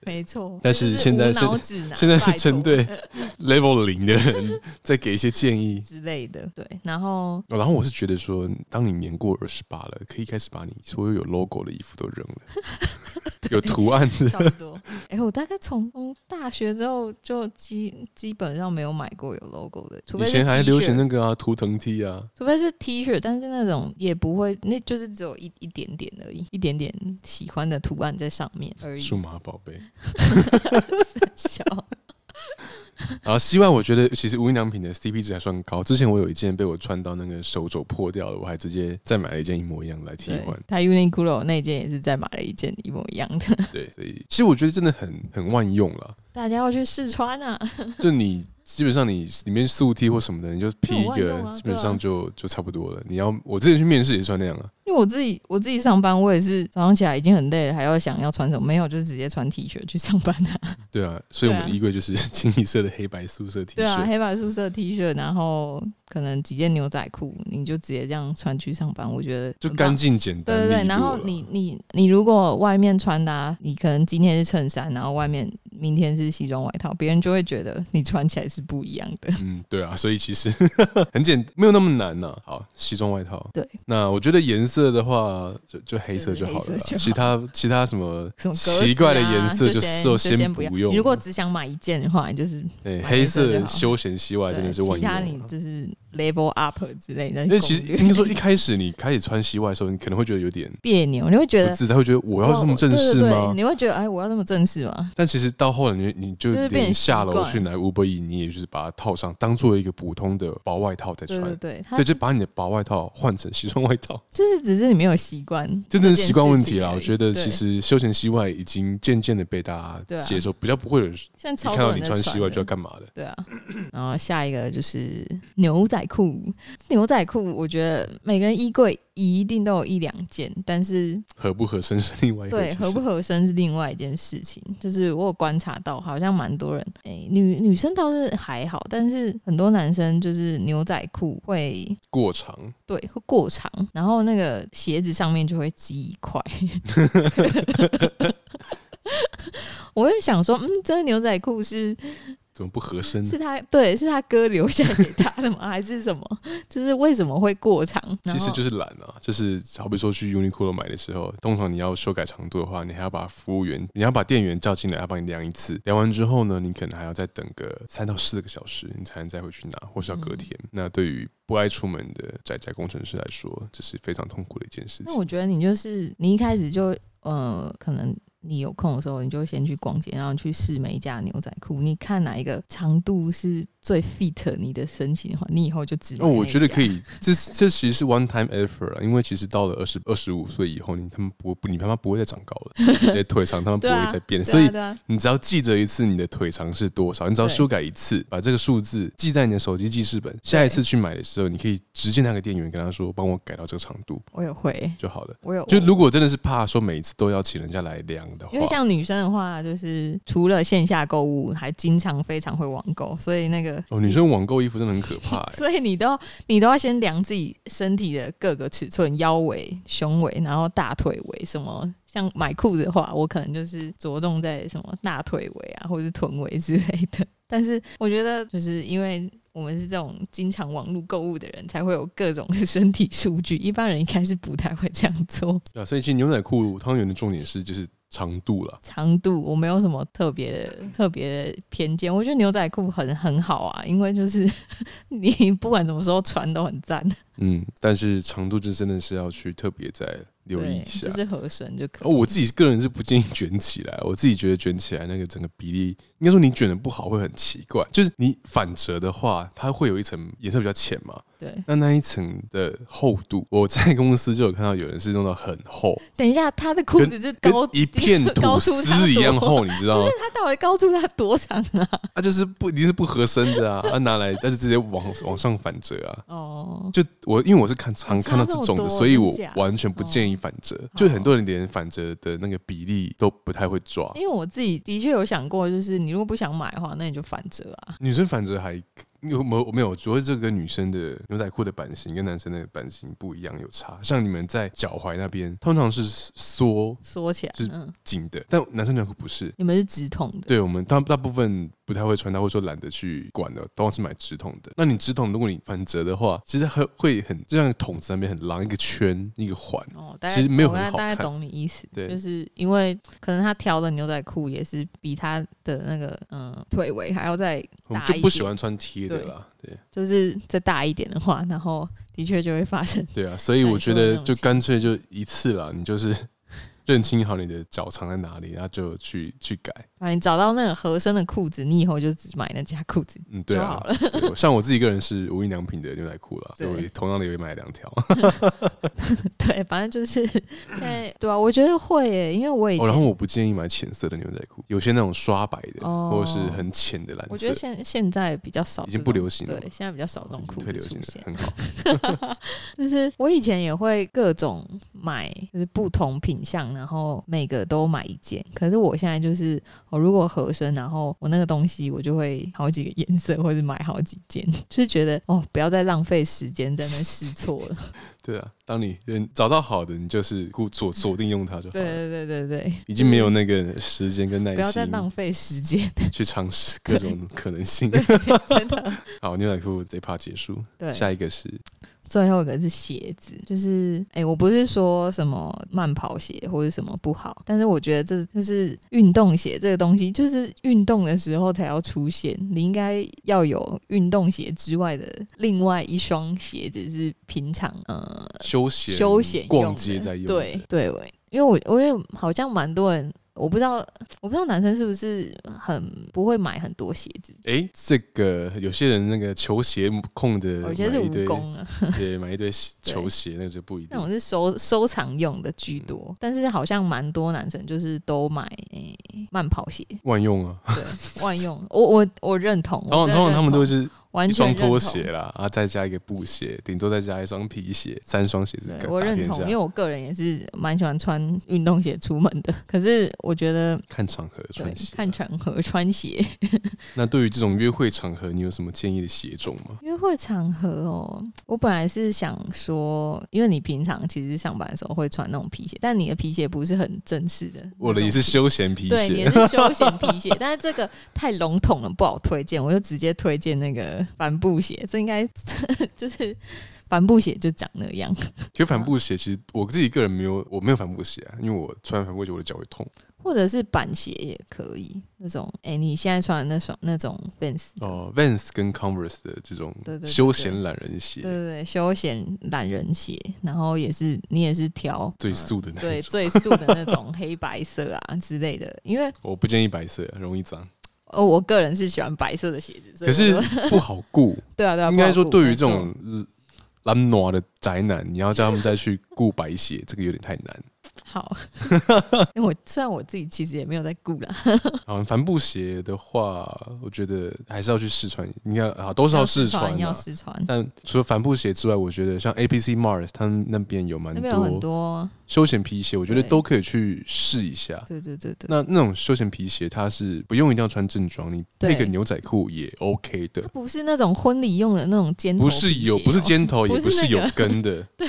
没错。但是现在是现在是针对 level 零的人再给一些建议之类的。对，然后然后我是觉得说，当你年过二十八了，可以开始把你所有有 logo 的衣服都扔了，有图案的差不多。哎、欸，我大概从大学之后就基基本上没有买过有 logo 的，除非以前还流行那个啊图腾 T 啊，除非是 T 恤，但是那种也不会，那就是只有一一点点而已，一点点喜欢的图案在上面而已。数码宝贝，小。然后西外，我觉得其实无印良品的 CP 值还算高。之前我有一件被我穿到那个手肘破掉了，我还直接再买了一件一模一样来替换。他 Uniqlo 那件也是再买了一件一模一样的。对，所以其实我觉得真的很很万用了。大家要去试穿啊！就你。基本上你里面素 T 或什么的，你就披一个，基本上就就差不多了。你要我之前去面试也是穿那样啊。因为我自己我自己上班，我也是早上起来已经很累了，还要想要穿什么？没有，就是直接穿 T 恤去上班啊。对啊，所以我们的衣柜就是 清一色的黑白素色 T 恤。对啊，黑白素色 T 恤，然后可能几件牛仔裤，你就直接这样穿去上班。我觉得就干净简单。对对对，然后你你你如果外面穿搭，你可能今天是衬衫，然后外面明天是西装外套，别人就会觉得你穿起来是不一样的。嗯，对啊，所以其实 很简，没有那么难呐、啊。好，西装外套。对，那我觉得颜色的话，就就黑色就好了。其他其他什么奇怪的颜色就就先不用。你如果只想买一件的话，就是对黑色休闲西外真的是万用。其他你就是 label up 之类的。因为其实应该说一开始你开始穿西外的时候，你可能会觉得有点别扭，你会觉得自在会觉得我要这么正式吗？你会觉得哎，我要这么正式吗？但其实到后来你你就连下楼去拿 Uber Eats，你也就是把它套上，当做一个普通的薄外套在穿，对对对，对，就把你的薄外套换成西装外套，就是只是你没有习惯，真的是习惯问题啦。我觉得其实休闲西外已经渐渐的被大家接受，比较不会有人看到你穿西外就要干嘛的。对啊，然后下一个就是牛仔裤，牛仔裤我觉得每个人衣柜一定都有一两件，但是合不合身是另外一对，合不合身是另外一件事情。就是我有观察到，好像蛮多人，哎、欸，女女生倒是还好，但是很多男生就是牛仔裤会过长，对，会过长，然后那个鞋子上面就会积一块。我就想说，嗯，这个牛仔裤是。怎么不合身？是他对，是他哥留下给他的吗？还是什么？就是为什么会过长？其实就是懒啊，就是好比说去 Uniqlo 买的时候，通常你要修改长度的话，你还要把服务员，你要把店员叫进来，要帮你量一次。量完之后呢，你可能还要再等个三到四个小时，你才能再回去拿，或是要隔天。嗯、那对于不爱出门的宅宅工程师来说，这是非常痛苦的一件事情。那我觉得你就是你一开始就呃，可能。你有空的时候，你就先去逛街，然后去试每一家牛仔裤，你看哪一个长度是最 fit 你的身形的话，你以后就知道。哦，我觉得可以，这这其实是 one time effort 啊，因为其实到了二十二十五岁以后，你他们不不，你他妈不会再长高了，你的腿长他们不会再变，所以你只要记着一次你的腿长是多少，你只要修改一次，把这个数字记在你的手机记事本，下一次去买的时候，你可以直接那个店员跟他说，帮我改到这个长度，我也会就好了。我有，就如果真的是怕说每一次都要请人家来量的话。因为像女生的话，就是除了线下购物，还经常非常会网购，所以那个哦，女生网购衣服真的很可怕 欸。所以你都你都要先量自己身体的各个尺寸，腰围、胸围，然后大腿围什么。像买裤子的话，我可能就是着重在什么大腿围啊，或者是臀围之类的。但是我觉得，就是因为我们是这种经常网络购物的人，才会有各种身体数据，一般人应该是不太会这样做。对啊，所以其实牛仔裤汤圆的重点是就是。长度了，长度我没有什么特别的特别的偏见，我觉得牛仔裤很很好啊，因为就是 你 不管什么时候穿都很赞。嗯，但是长度就真的是要去特别在。留意一下，就是合身就可以。哦，我自己个人是不建议卷起来，我自己觉得卷起来那个整个比例，应该说你卷的不好会很奇怪。就是你反折的话，它会有一层颜色比较浅嘛。对。那那一层的厚度，我在公司就有看到有人是弄到很厚。等一下，他的裤子是高一片 吐司一样厚，你知道吗？是他到底高出他多长啊？他 就是不一定是不合身的啊，他拿来他就直接往往上反折啊。哦。就我因为我是看常看到这种的，所以我完全不建议。反折，就很多人连反折的那个比例都不太会抓。因为我自己的确有想过，就是你如果不想买的话，那你就反折啊。女生反折还有没有没有？主要这个女生的牛仔裤的版型跟男生的版型不一样，有差。像你们在脚踝那边，通常是缩缩起来，就是紧的，但男生牛仔裤不是。你们是直筒的？对，我们大大部分不太会穿，他会说懒得去管的，都是买直筒的。那你直筒，如果你反折的话，其实很会很，就像筒子那边很狼一个圈一个环，哦，其实没有很好看。大概懂你意思，对，就是因为可能他挑的牛仔裤也是比他的那个嗯腿围还要再大一点。我就不喜欢穿贴的啦，对，就是再大一点的话，然后的确就会发生。对啊，所以我觉得就干脆就一次了，你就是。认清好你的脚长在哪里，然后就去去改。啊，你找到那个合身的裤子，你以后就只买那家裤子，嗯，对啊，对，像我自己一个人是无印良品的牛仔裤了，所以同样的也会买两条。对，反正就是现在，对啊，我觉得会耶，因为我以前、哦，然后我不建议买浅色的牛仔裤，有些那种刷白的，哦、或者是很浅的蓝色。我觉得现现在比较少，已经不流行了。对，现在比较少这种裤子出现，很好。就是我以前也会各种买，就是不同品相，然后每个都买一件。可是我现在就是。我如果合身，然后我那个东西我就会好几个颜色，或者买好几件，就是觉得哦，不要再浪费时间在那试错了。对啊，当你找到好的，你就是固锁锁定用它就好了。对对对对对，已经没有那个时间跟耐心，不要再浪费时间去尝试各种可能性。真的。好，牛仔裤这一趴结束。对，下一个是。最后一个是鞋子，就是哎、欸，我不是说什么慢跑鞋或者什么不好，但是我觉得这就是运动鞋这个东西，就是运动的时候才要出现。你应该要有运动鞋之外的另外一双鞋子，是平常呃休闲休闲逛街在用。对对，因为我我也好像蛮多人。我不知道，我不知道男生是不是很不会买很多鞋子。哎、欸，这个有些人那个球鞋控的，有些是蜈蚣啊，对，买一堆 球鞋那就不一定。那种是收收藏用的居多，嗯、但是好像蛮多男生就是都买、欸、慢跑鞋，万用啊，对，万用。我我我认同，然后通常他们都是。一双拖鞋啦，啊再加一个布鞋，顶多再加一双皮鞋，三双鞋子。我认同，因为我个人也是蛮喜欢穿运动鞋出门的。可是我觉得看场合穿鞋，看场合穿鞋。那对于这种约会场合，你有什么建议的鞋种吗？约会场合哦，我本来是想说，因为你平常其实上班的时候会穿那种皮鞋，但你的皮鞋不是很正式的。我的也是休闲皮鞋，对，也是休闲皮鞋，但是这个太笼统了，不好推荐，我就直接推荐那个。帆布鞋，这应该 就是帆布鞋就长那样。其实帆布鞋，其实我自己个人没有，我没有帆布鞋啊，因为我穿帆布鞋我的脚会痛。或者是板鞋也可以，那种哎、欸，你现在穿的那双那种 Vans 哦，Vans 跟 Converse 的这种休闲懒人鞋，对对对，休闲懒人鞋，然后也是你也是挑最素的那种，对最素的那种黑白色啊之类的，因为我不建议白色，容易脏。哦，我个人是喜欢白色的鞋子，可是不好顾。对啊，对啊，应该说对于这种懒惰的宅男，你要叫他们再去顾白鞋，这个有点太难。好，因为我虽然我自己其实也没有在顾啦。好，帆布鞋的话，我觉得还是要去试穿。你看啊，都是要试穿，要试穿。但除了帆布鞋之外，我觉得像 A P C Mars 他们那边有蛮多很多休闲皮鞋，我觉得都可以去试一下。对对对对。那那种休闲皮鞋，它是不用一定要穿正装，你配个牛仔裤也 OK 的。不是那种婚礼用的那种尖头，不是有，不是尖头，也不是有跟的。对，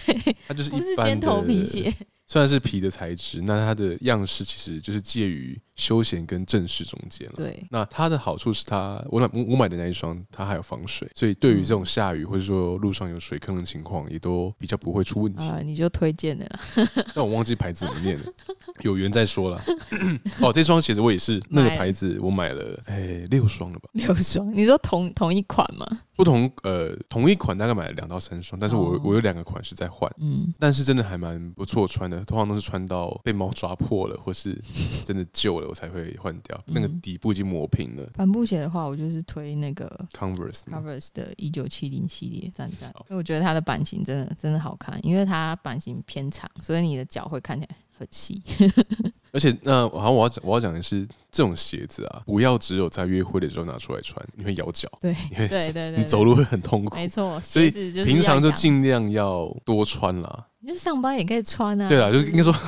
它就是不是尖头皮鞋。虽然是皮的材质，那它的样式其实就是介于休闲跟正式中间了。对，那它的好处是它，我买我买的那一双，它还有防水，所以对于这种下雨或者说路上有水坑的情况，也都比较不会出问题。啊，你就推荐的啦。但我忘记牌子里面了，有缘再说了。哦，这双鞋子我也是那个牌子，我买了哎、欸、六双了吧？六双？你说同同一款吗？不同呃，同一款大概买了两到三双，但是我、哦、我有两个款式在换。嗯，但是真的还蛮不错穿的。通常都是穿到被猫抓破了，或是真的 旧了，我才会换掉。嗯、那个底部已经磨平了。帆布鞋的话，我就是推那个 Converse Converse 的一九七零系列，赞赞。因为我觉得它的版型真的真的好看，因为它版型偏长，所以你的脚会看起来很细。而且，那好像我要讲，我要讲的是，这种鞋子啊，不要只有在约会的时候拿出来穿，你会咬脚。对，你会对对对，你走路会很痛苦。没错，所以平常就尽量要多穿啦。你就上班也可以穿啊。对啊，就是应该说。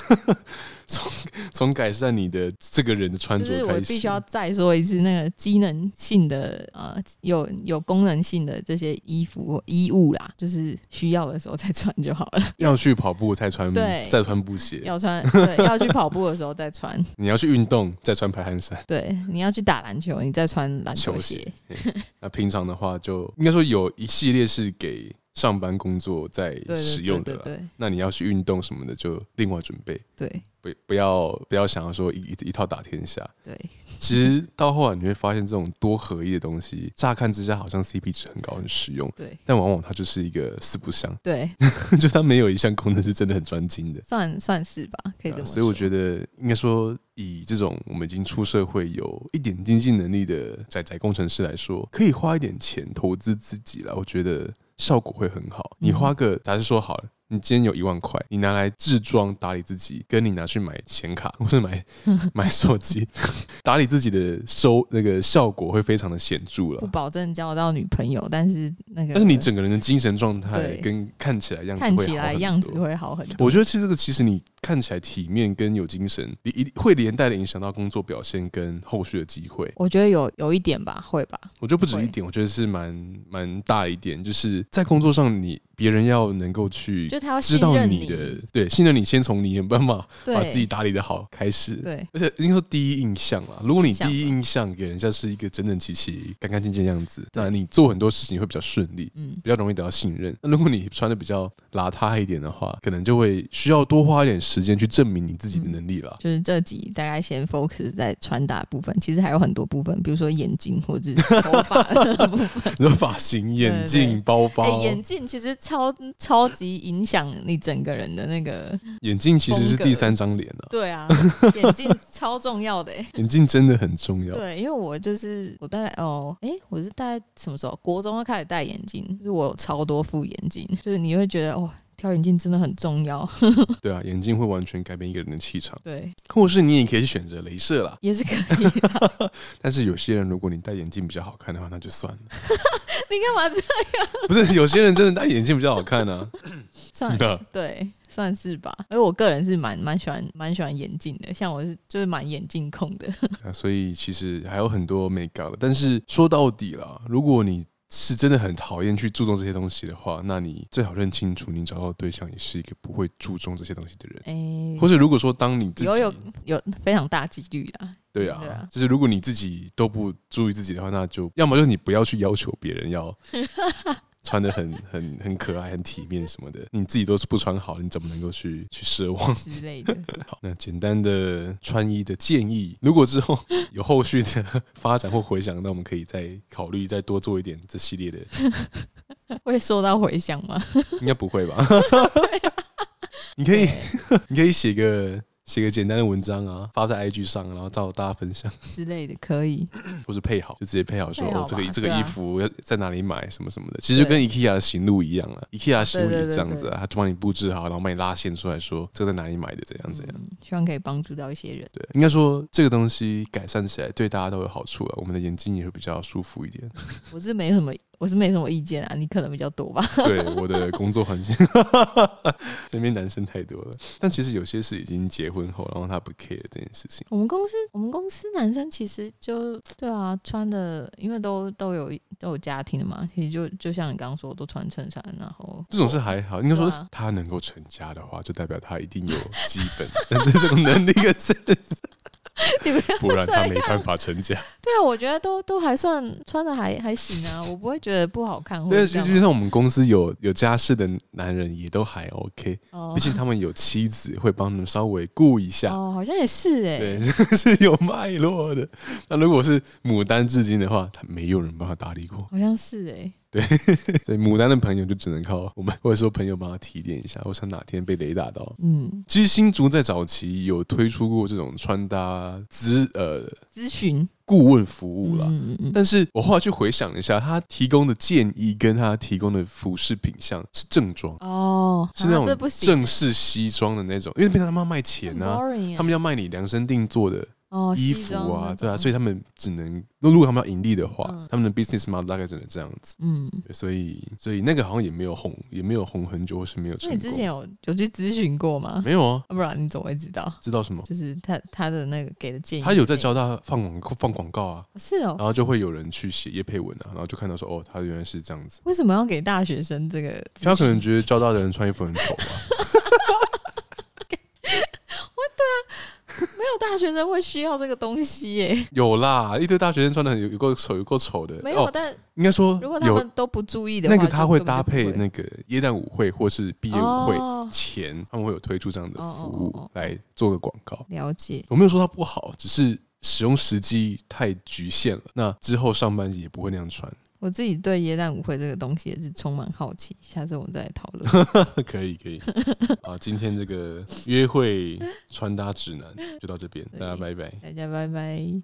从从改善你的这个人的穿着开始，就是我必须要再说一次，那个机能性的呃，有有功能性的这些衣服衣物啦，就是需要的时候再穿就好了。要去跑步再穿，对，再穿布鞋。要穿，对，要去跑步的时候再穿。你要去运动再穿排汗衫。对，你要去打篮球，你再穿篮球鞋。那平常的话，就应该说有一系列是给。上班工作在使用的，那你要去运动什么的，就另外准备。对，不不要不要想要说一一套打天下。对，其实到后来你会发现，这种多合一的东西，乍看之下好像 CP 值很高、很实用。对，但往往它就是一个四不像。对，就它没有一项功能是真的很专精的。算算是吧，可以这么说。所以我觉得应该说，以这种我们已经出社会有一点经济能力的宅宅工程师来说，可以花一点钱投资自己了。我觉得。效果会很好。你花个，假设说好了。你今天有一万块，你拿来置装打理自己，跟你拿去买显卡 或是买 买手机，打理自己的收那个效果会非常的显著了。不保证交到女朋友，但是那个，但是你整个人的精神状态跟看起来样子看起来样子会好很多。我觉得其实这个其实你看起来体面跟有精神，你一定会连带的影响到工作表现跟后续的机会。我觉得有有一点吧，会吧。我觉得不止一点，我觉得是蛮蛮大一点，就是在工作上你。别人要能够去，就他要知道你的，对，信任你，先从你有办法把自己打理的好开始，对，而且应该说第一印象啊，如果你第一印象给人家是一个整整齐齐、干干净净的样子，那你做很多事情会比较顺利，嗯，比较容易得到信任。那如果你穿的比较邋遢一点的话，可能就会需要多花一点时间去证明你自己的能力了。就是这集大概先 focus 在穿搭部分，其实还有很多部分，比如说眼睛或者头发 的部分，你说发型、眼镜、包包，眼镜其实。超超级影响你整个人的那个眼镜，其实是第三张脸啊。对啊，眼镜超重要的。眼镜真的很重要。对，因为我就是我大概哦，哎，我是大概什么时候？国中就开始戴眼镜，就是我有超多副眼镜，就是你会觉得哇。挑眼镜真的很重要。对啊，眼镜会完全改变一个人的气场。对，或是你也可以去选择镭射啦，也是可以。但是有些人，如果你戴眼镜比较好看的话，那就算了。你干嘛这样？不是，有些人真的戴眼镜比较好看呢、啊。算的，对，算是吧。而我个人是蛮蛮喜欢蛮喜欢眼镜的，像我是就是蛮眼镜控的。啊，所以其实还有很多没搞的。但是说到底啦，如果你是真的很讨厌去注重这些东西的话，那你最好认清楚，你找到的对象也是一个不会注重这些东西的人。哎、欸，或者如果说当你自己有有有非常大几率啊，对啊，对啊，就是如果你自己都不注意自己的话，那就要么就是你不要去要求别人要。穿的很很很可爱、很体面什么的，你自己都是不穿好，你怎么能够去去奢望之类的？好，那简单的穿衣的建议，如果之后有后续的发展或回想，那我们可以再考虑再多做一点这系列的。会受到回响吗？应该不会吧？你可以，你可以写个。写个简单的文章啊，发在 IG 上，然后找大家分享之类的，可以，或是配好，就直接配好说，哦，这个这个衣服要在哪里买，什么什么的。其实跟 IKEA 的行路一样啊，IKEA 的行路也是这样子啊，他就帮你布置好，然后帮你拉线出来说，这个在哪里买的，怎样怎样。希望可以帮助到一些人。对，应该说这个东西改善起来对大家都有好处啊，我们的眼睛也会比较舒服一点。我是没什么。我是没什么意见啊，你可能比较多吧。对，我的工作环境，身边男生太多了。但其实有些是已经结婚后，然后他不 care 这件事情。我们公司，我们公司男生其实就对啊，穿的因为都都有都有家庭的嘛，其实就就像你刚刚说，都穿衬衫，然后这种是还好。应该说他能够成家的话，就代表他一定有基本的 这种能力跟身 不然他没办法成家。对啊，我觉得都都还算穿的还还行啊，我不会觉得不好看。对，就就像我们公司有有家室的男人也都还 OK，毕竟他们有妻子会帮他们稍微顾一下。哦，好像也是哎，对，是有脉络的。那如果是牡丹至今的话，他没有人帮他打理过，好像是哎。对，所以牡丹的朋友就只能靠我们，或者说朋友帮他提点一下，或者哪天被雷打到。嗯，其实新竹在早期有推出过这种穿搭咨呃咨询顾问服务啦。嗯嗯嗯。但是我后来去回想一下，他提供的建议跟他提供的服饰品相是正装哦，是那种正式西装的那种，因为变成他们要卖钱啊，他们要卖你量身定做的。衣服啊，对啊，所以他们只能，如果他们要盈利的话，他们的 business model 大概只能这样子。嗯，所以所以那个好像也没有红，也没有红很久，或是没有。那你之前有有去咨询过吗？没有啊，不然你怎么会知道？知道什么？就是他他的那个给的建议，他有在教他放广放广告啊，是哦，然后就会有人去写叶配文啊，然后就看到说哦，他原来是这样子。为什么要给大学生这个？他可能觉得交大的人穿衣服很丑吧。没有大学生会需要这个东西耶。有啦，一堆大学生穿的有有够丑，有够丑的。没有，但应该说，如果他们都不注意的话，那个他会搭配那个耶诞舞会或是毕业舞会前，他们会有推出这样的服务来做个广告。了解，我没有说它不好，只是使用时机太局限了。那之后上班也不会那样穿。我自己对耶诞舞会这个东西也是充满好奇，下次我们再来讨论。可 以可以，好，今天这个约会穿搭指南就到这边，大家拜拜，大家拜拜。